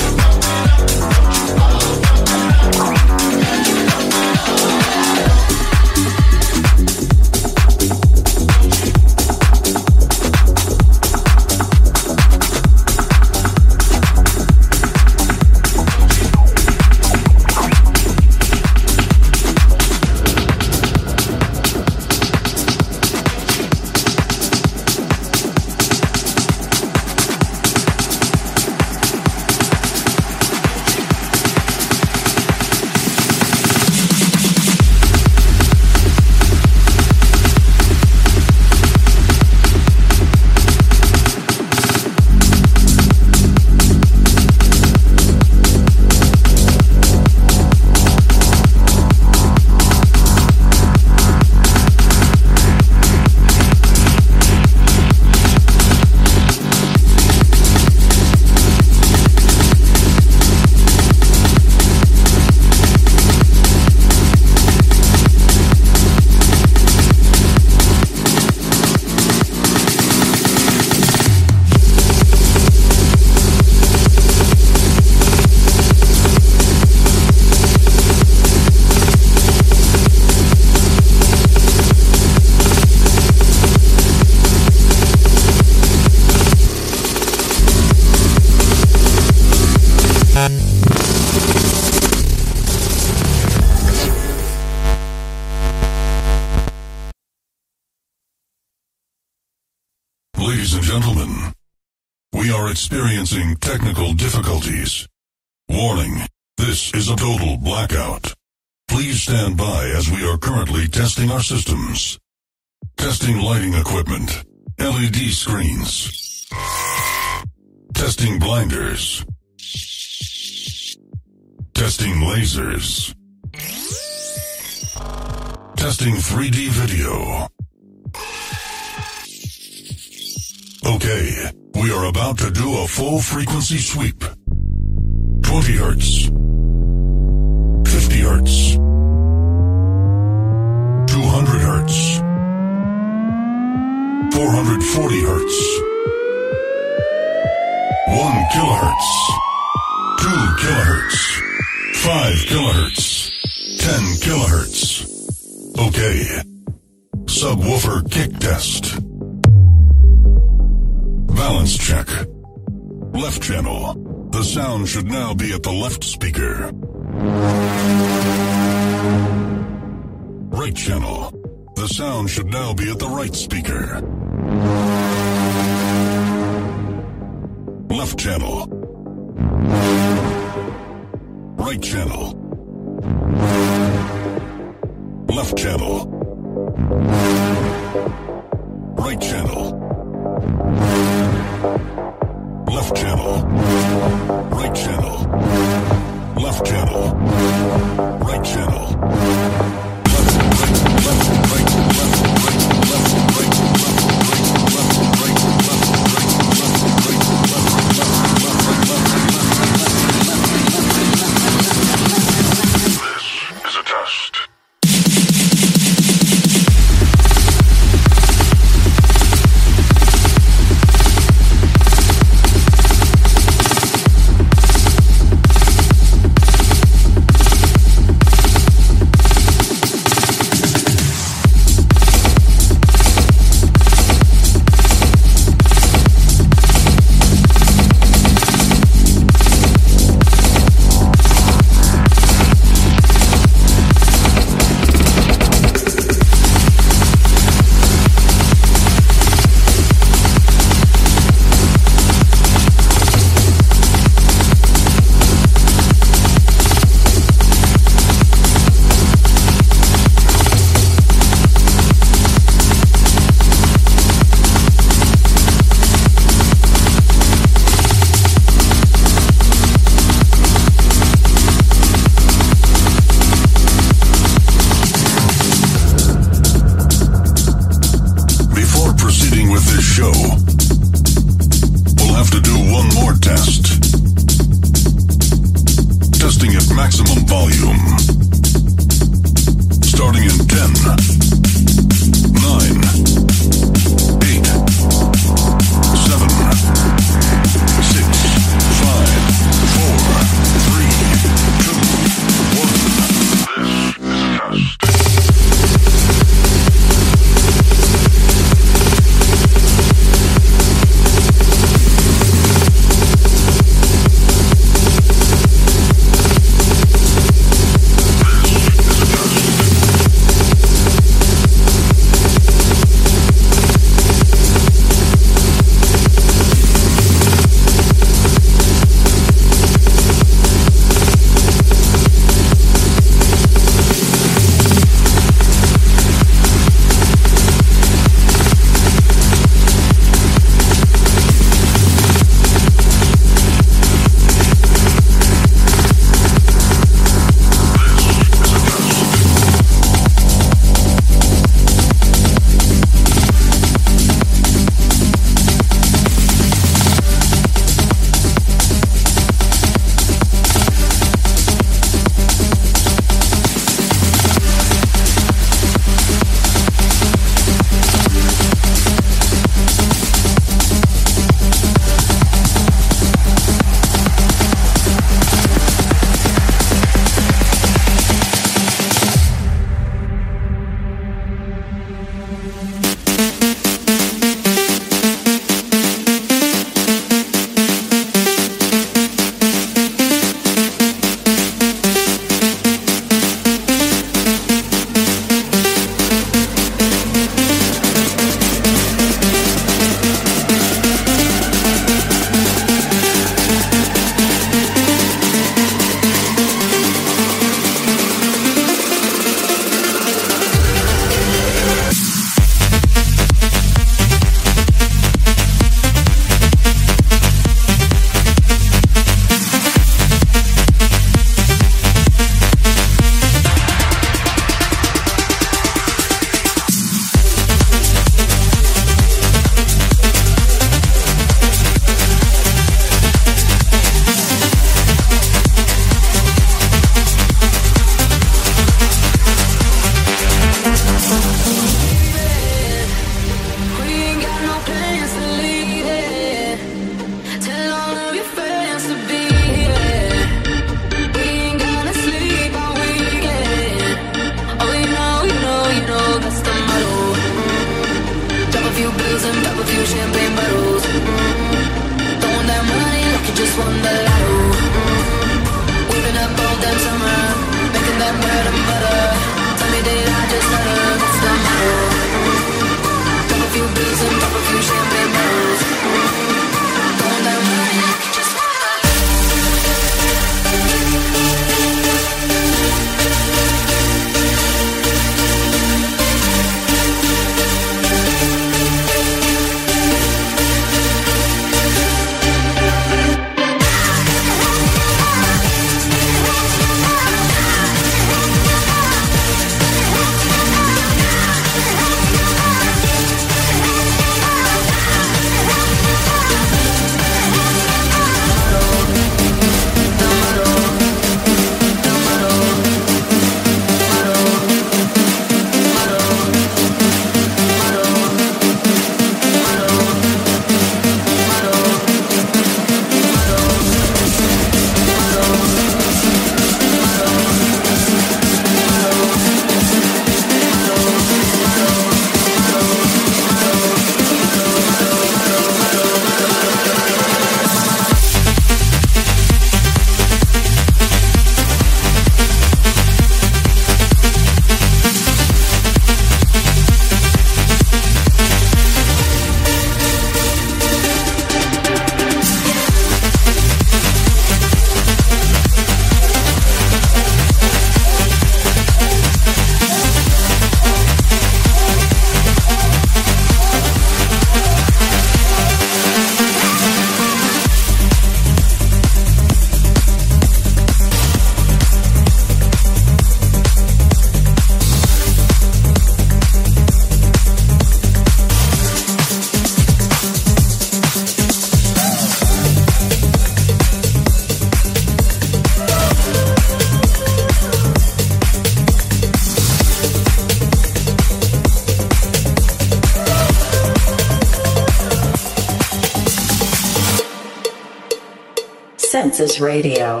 Radio.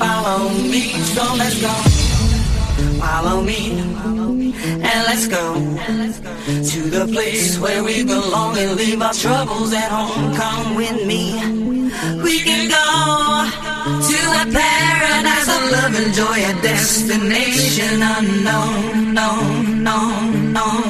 Follow me. So let's go. Follow me. And let's go to the place where we belong and leave our troubles at home. Come with me. We can go to a paradise of love and joy, a destination unknown, known, known, known,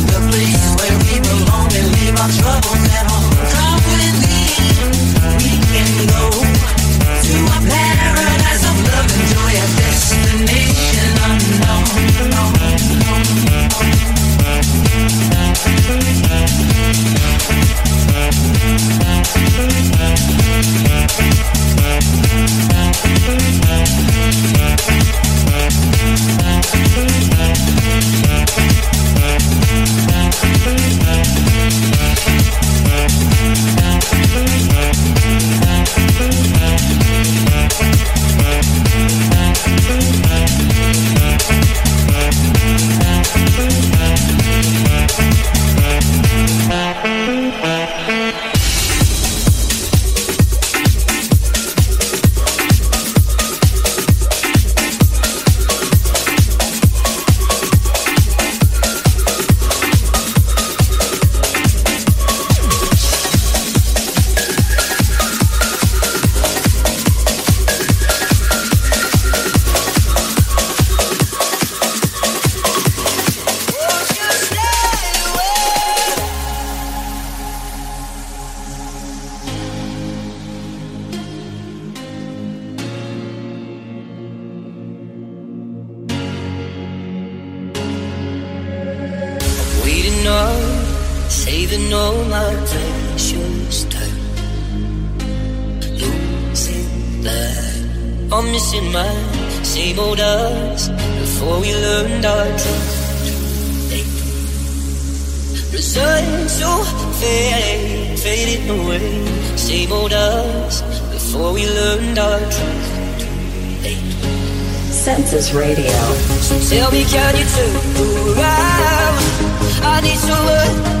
saving all my precious time. Losing that, I'm missing my same old us before we learned our truth. The sun so fading, fading away. Same old us before we learned our truth. Census Radio. So tell me, can you turn around? I need someone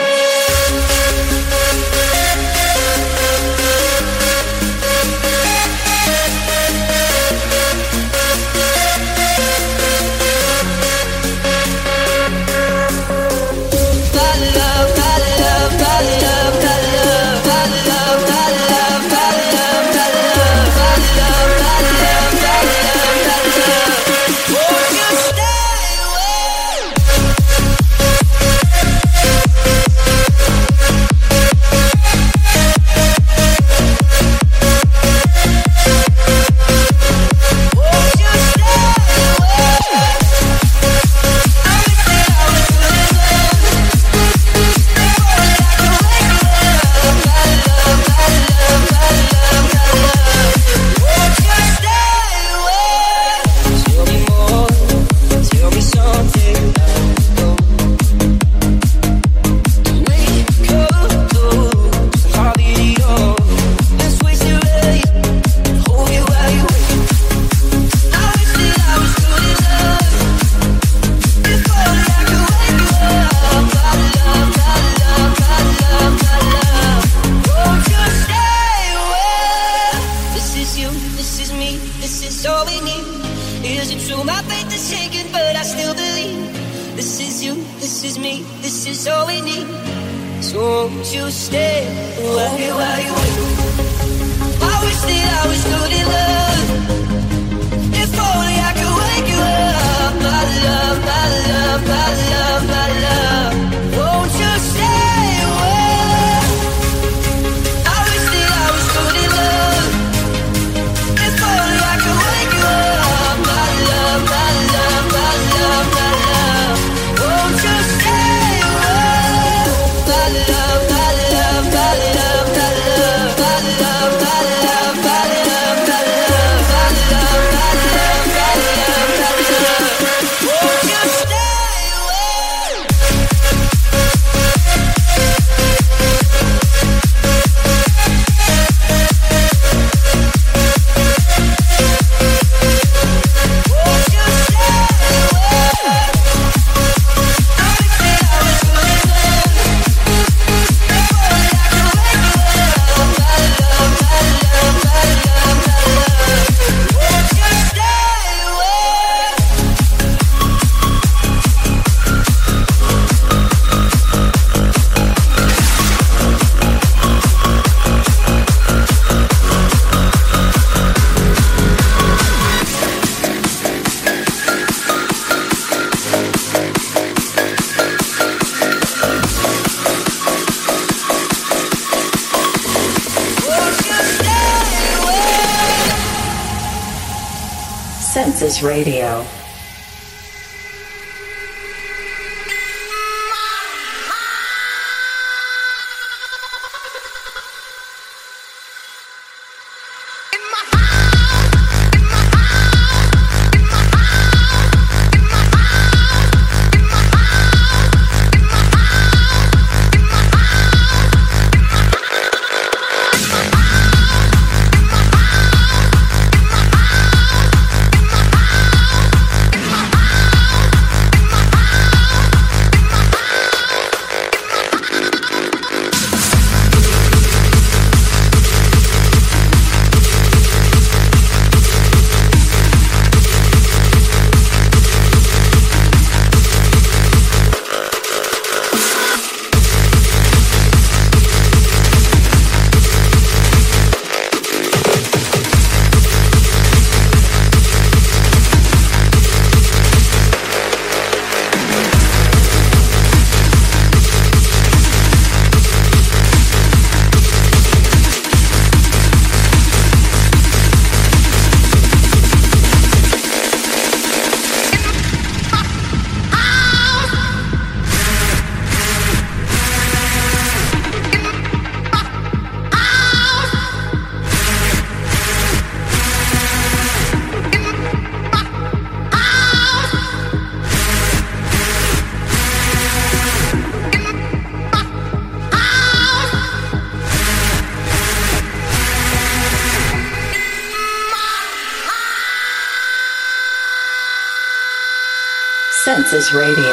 Radio.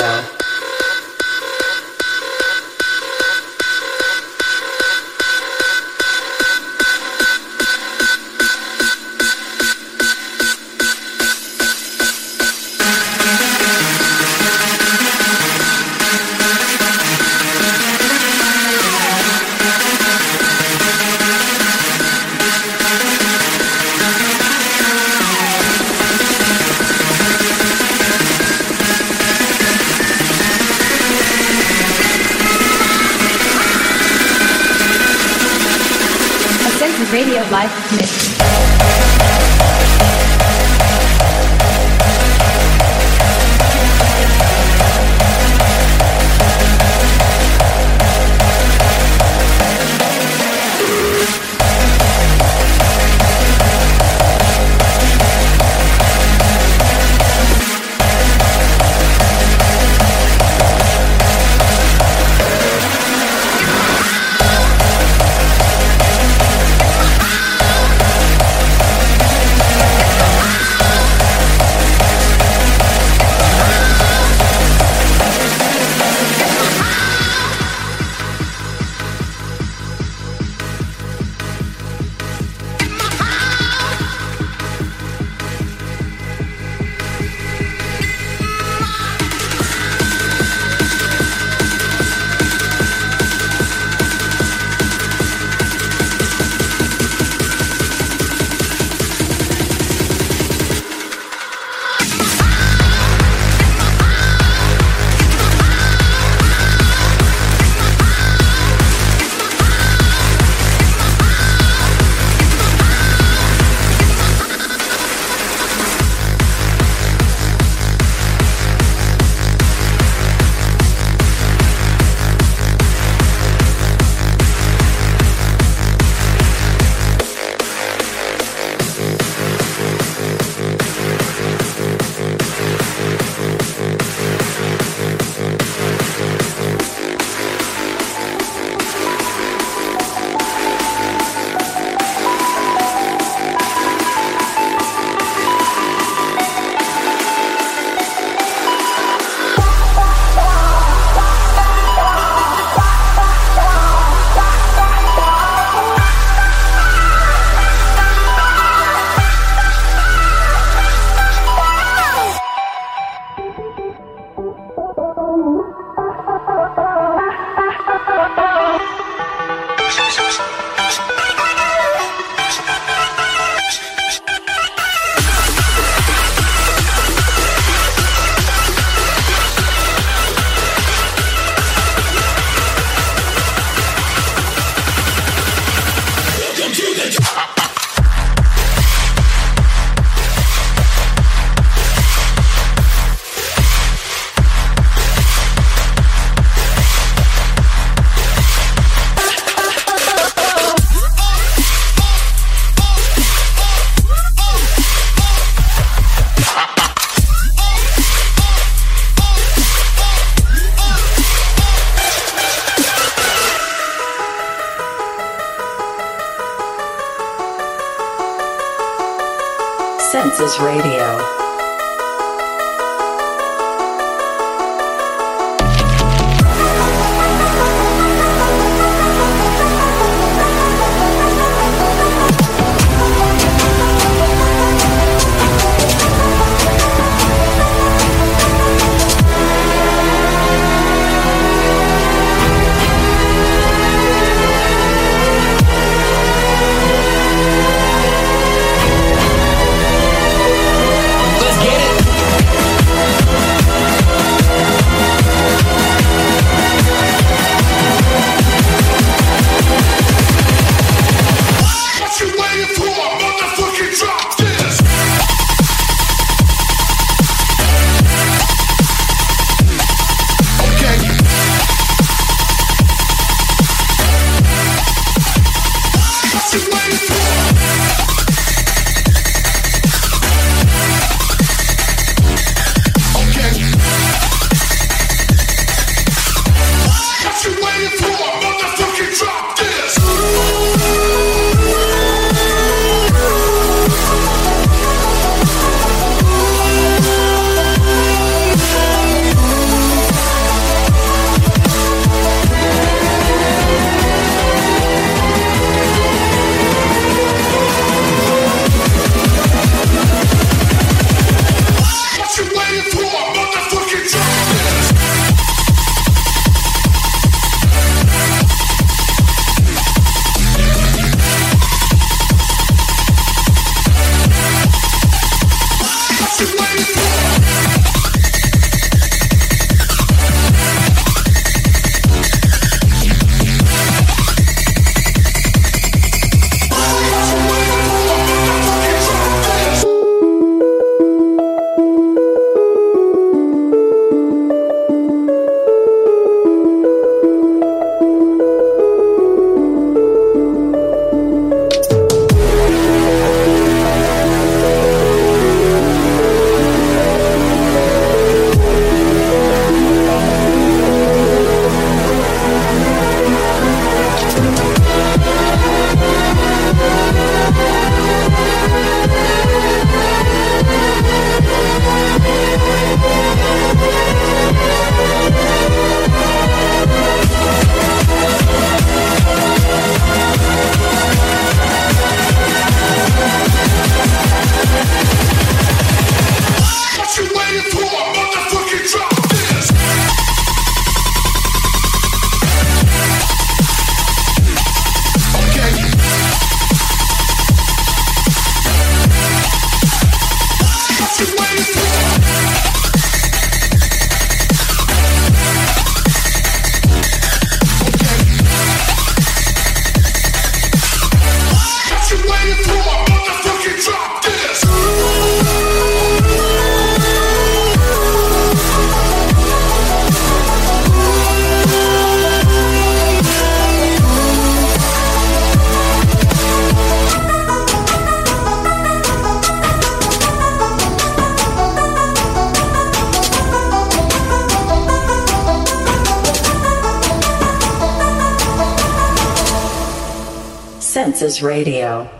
Census Radio.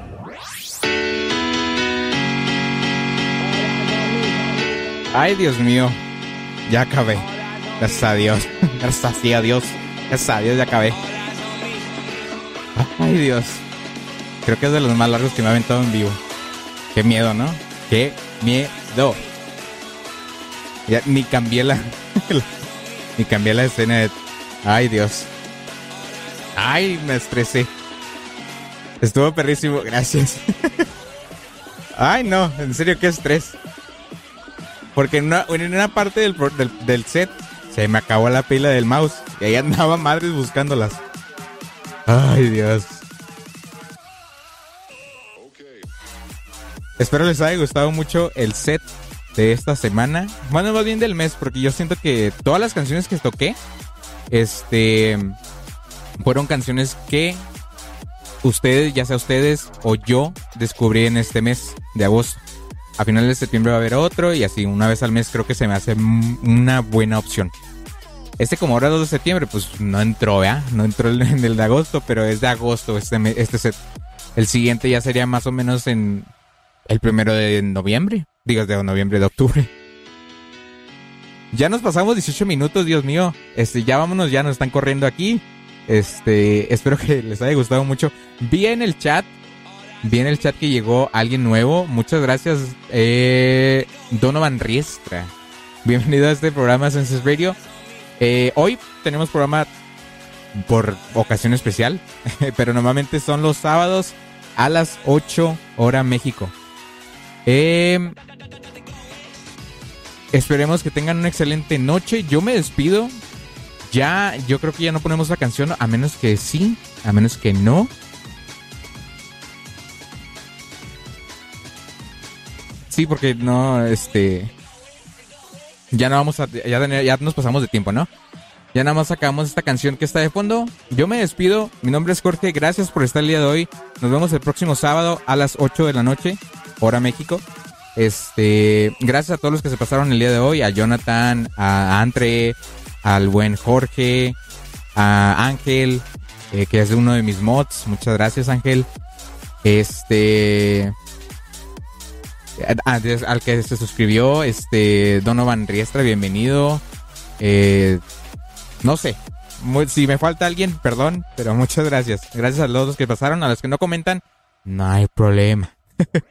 Ay, Dios mío. Ya acabé. Gracias a Dios. [LAUGHS] Gracias a Dios. Gracias a Dios, ya acabé. Ay, Dios. Creo que es de los más largos que me ha aventado en vivo. Qué miedo, ¿no? Qué miedo. Ya ni cambié la. [LAUGHS] ni cambié la escena de. Ay, Dios. Ay, me estresé. Estuvo perrísimo, gracias. Ay, no, en serio, qué estrés. Porque en una, parte del, del set se me acabó la pila del mouse. Y ahí andaba madres buscándolas. Ay, Dios. Espero les haya gustado mucho el set de esta semana. Bueno, más bien del mes, porque yo siento que todas las canciones que toqué, este, fueron canciones que ustedes, ya sea ustedes o yo, descubrí en este mes de agosto. A finales de septiembre va a haber otro y así una vez al mes creo que se me hace una buena opción. Este como ahora 2 de septiembre, pues no entró, ¿ya? No entró [LAUGHS] en el de agosto, pero es de agosto este, me- este set. El siguiente ya sería más o menos en el primero de noviembre. Digas de noviembre, de octubre. Ya nos pasamos 18 minutos, Dios mío. Este, ya vámonos, ya nos están corriendo aquí. Este, espero que les haya gustado mucho. Vi en el chat, vi en el chat que llegó alguien nuevo. Muchas gracias, eh, Donovan Riestra. Bienvenido a este programa Census Radio. Eh, hoy tenemos programa por ocasión especial, [LAUGHS] pero normalmente son los sábados a las 8 hora México. Eh, esperemos que tengan una excelente noche. Yo me despido. Ya, yo creo que ya no ponemos la canción, a menos que sí, a menos que no. Sí, porque no, este. Ya no vamos a. Ya, nos pasamos de tiempo, ¿no? Ya nada más sacamos esta canción que está de fondo. Yo me despido. Mi nombre es Jorge. Gracias por estar el día de hoy. Nos vemos el próximo sábado a las 8 de la noche, hora México. Este, gracias a todos los que se pasaron el día de hoy, a Jonathan, a Andre, al buen Jorge, a Ángel, eh, que es uno de mis mods. Muchas gracias, Ángel. Este, al que se suscribió, este, Donovan Riestra, bienvenido. Eh, no sé, si me falta alguien, perdón, pero muchas gracias. Gracias a los que pasaron, a los que no comentan, no hay problema. [LAUGHS]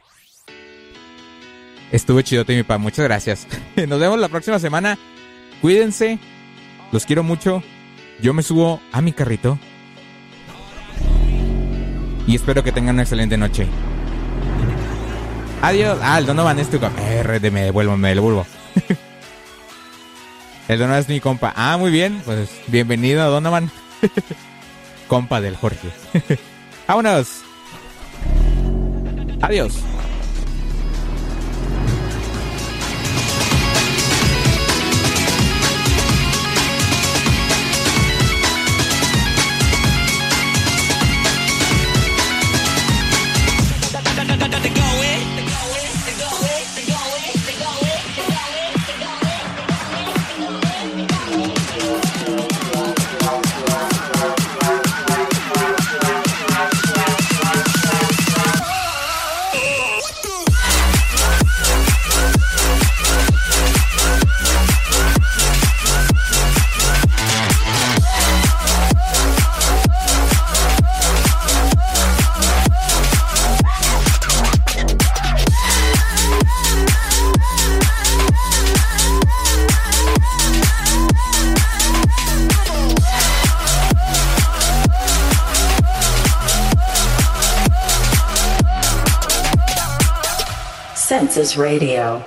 Estuvo chidote mi pa, muchas gracias. [LAUGHS] Nos vemos la próxima semana. Cuídense. Los quiero mucho. Yo me subo a mi carrito. Y espero que tengan una excelente noche. Adiós. Ah, el Donovan es tu compa. RD, me devuelvo, me devuelvo. [LAUGHS] el Donovan es mi compa. Ah, muy bien. Pues bienvenido, Donovan. [LAUGHS] compa del Jorge. [LAUGHS] Vámonos. Adiós. Census Radio.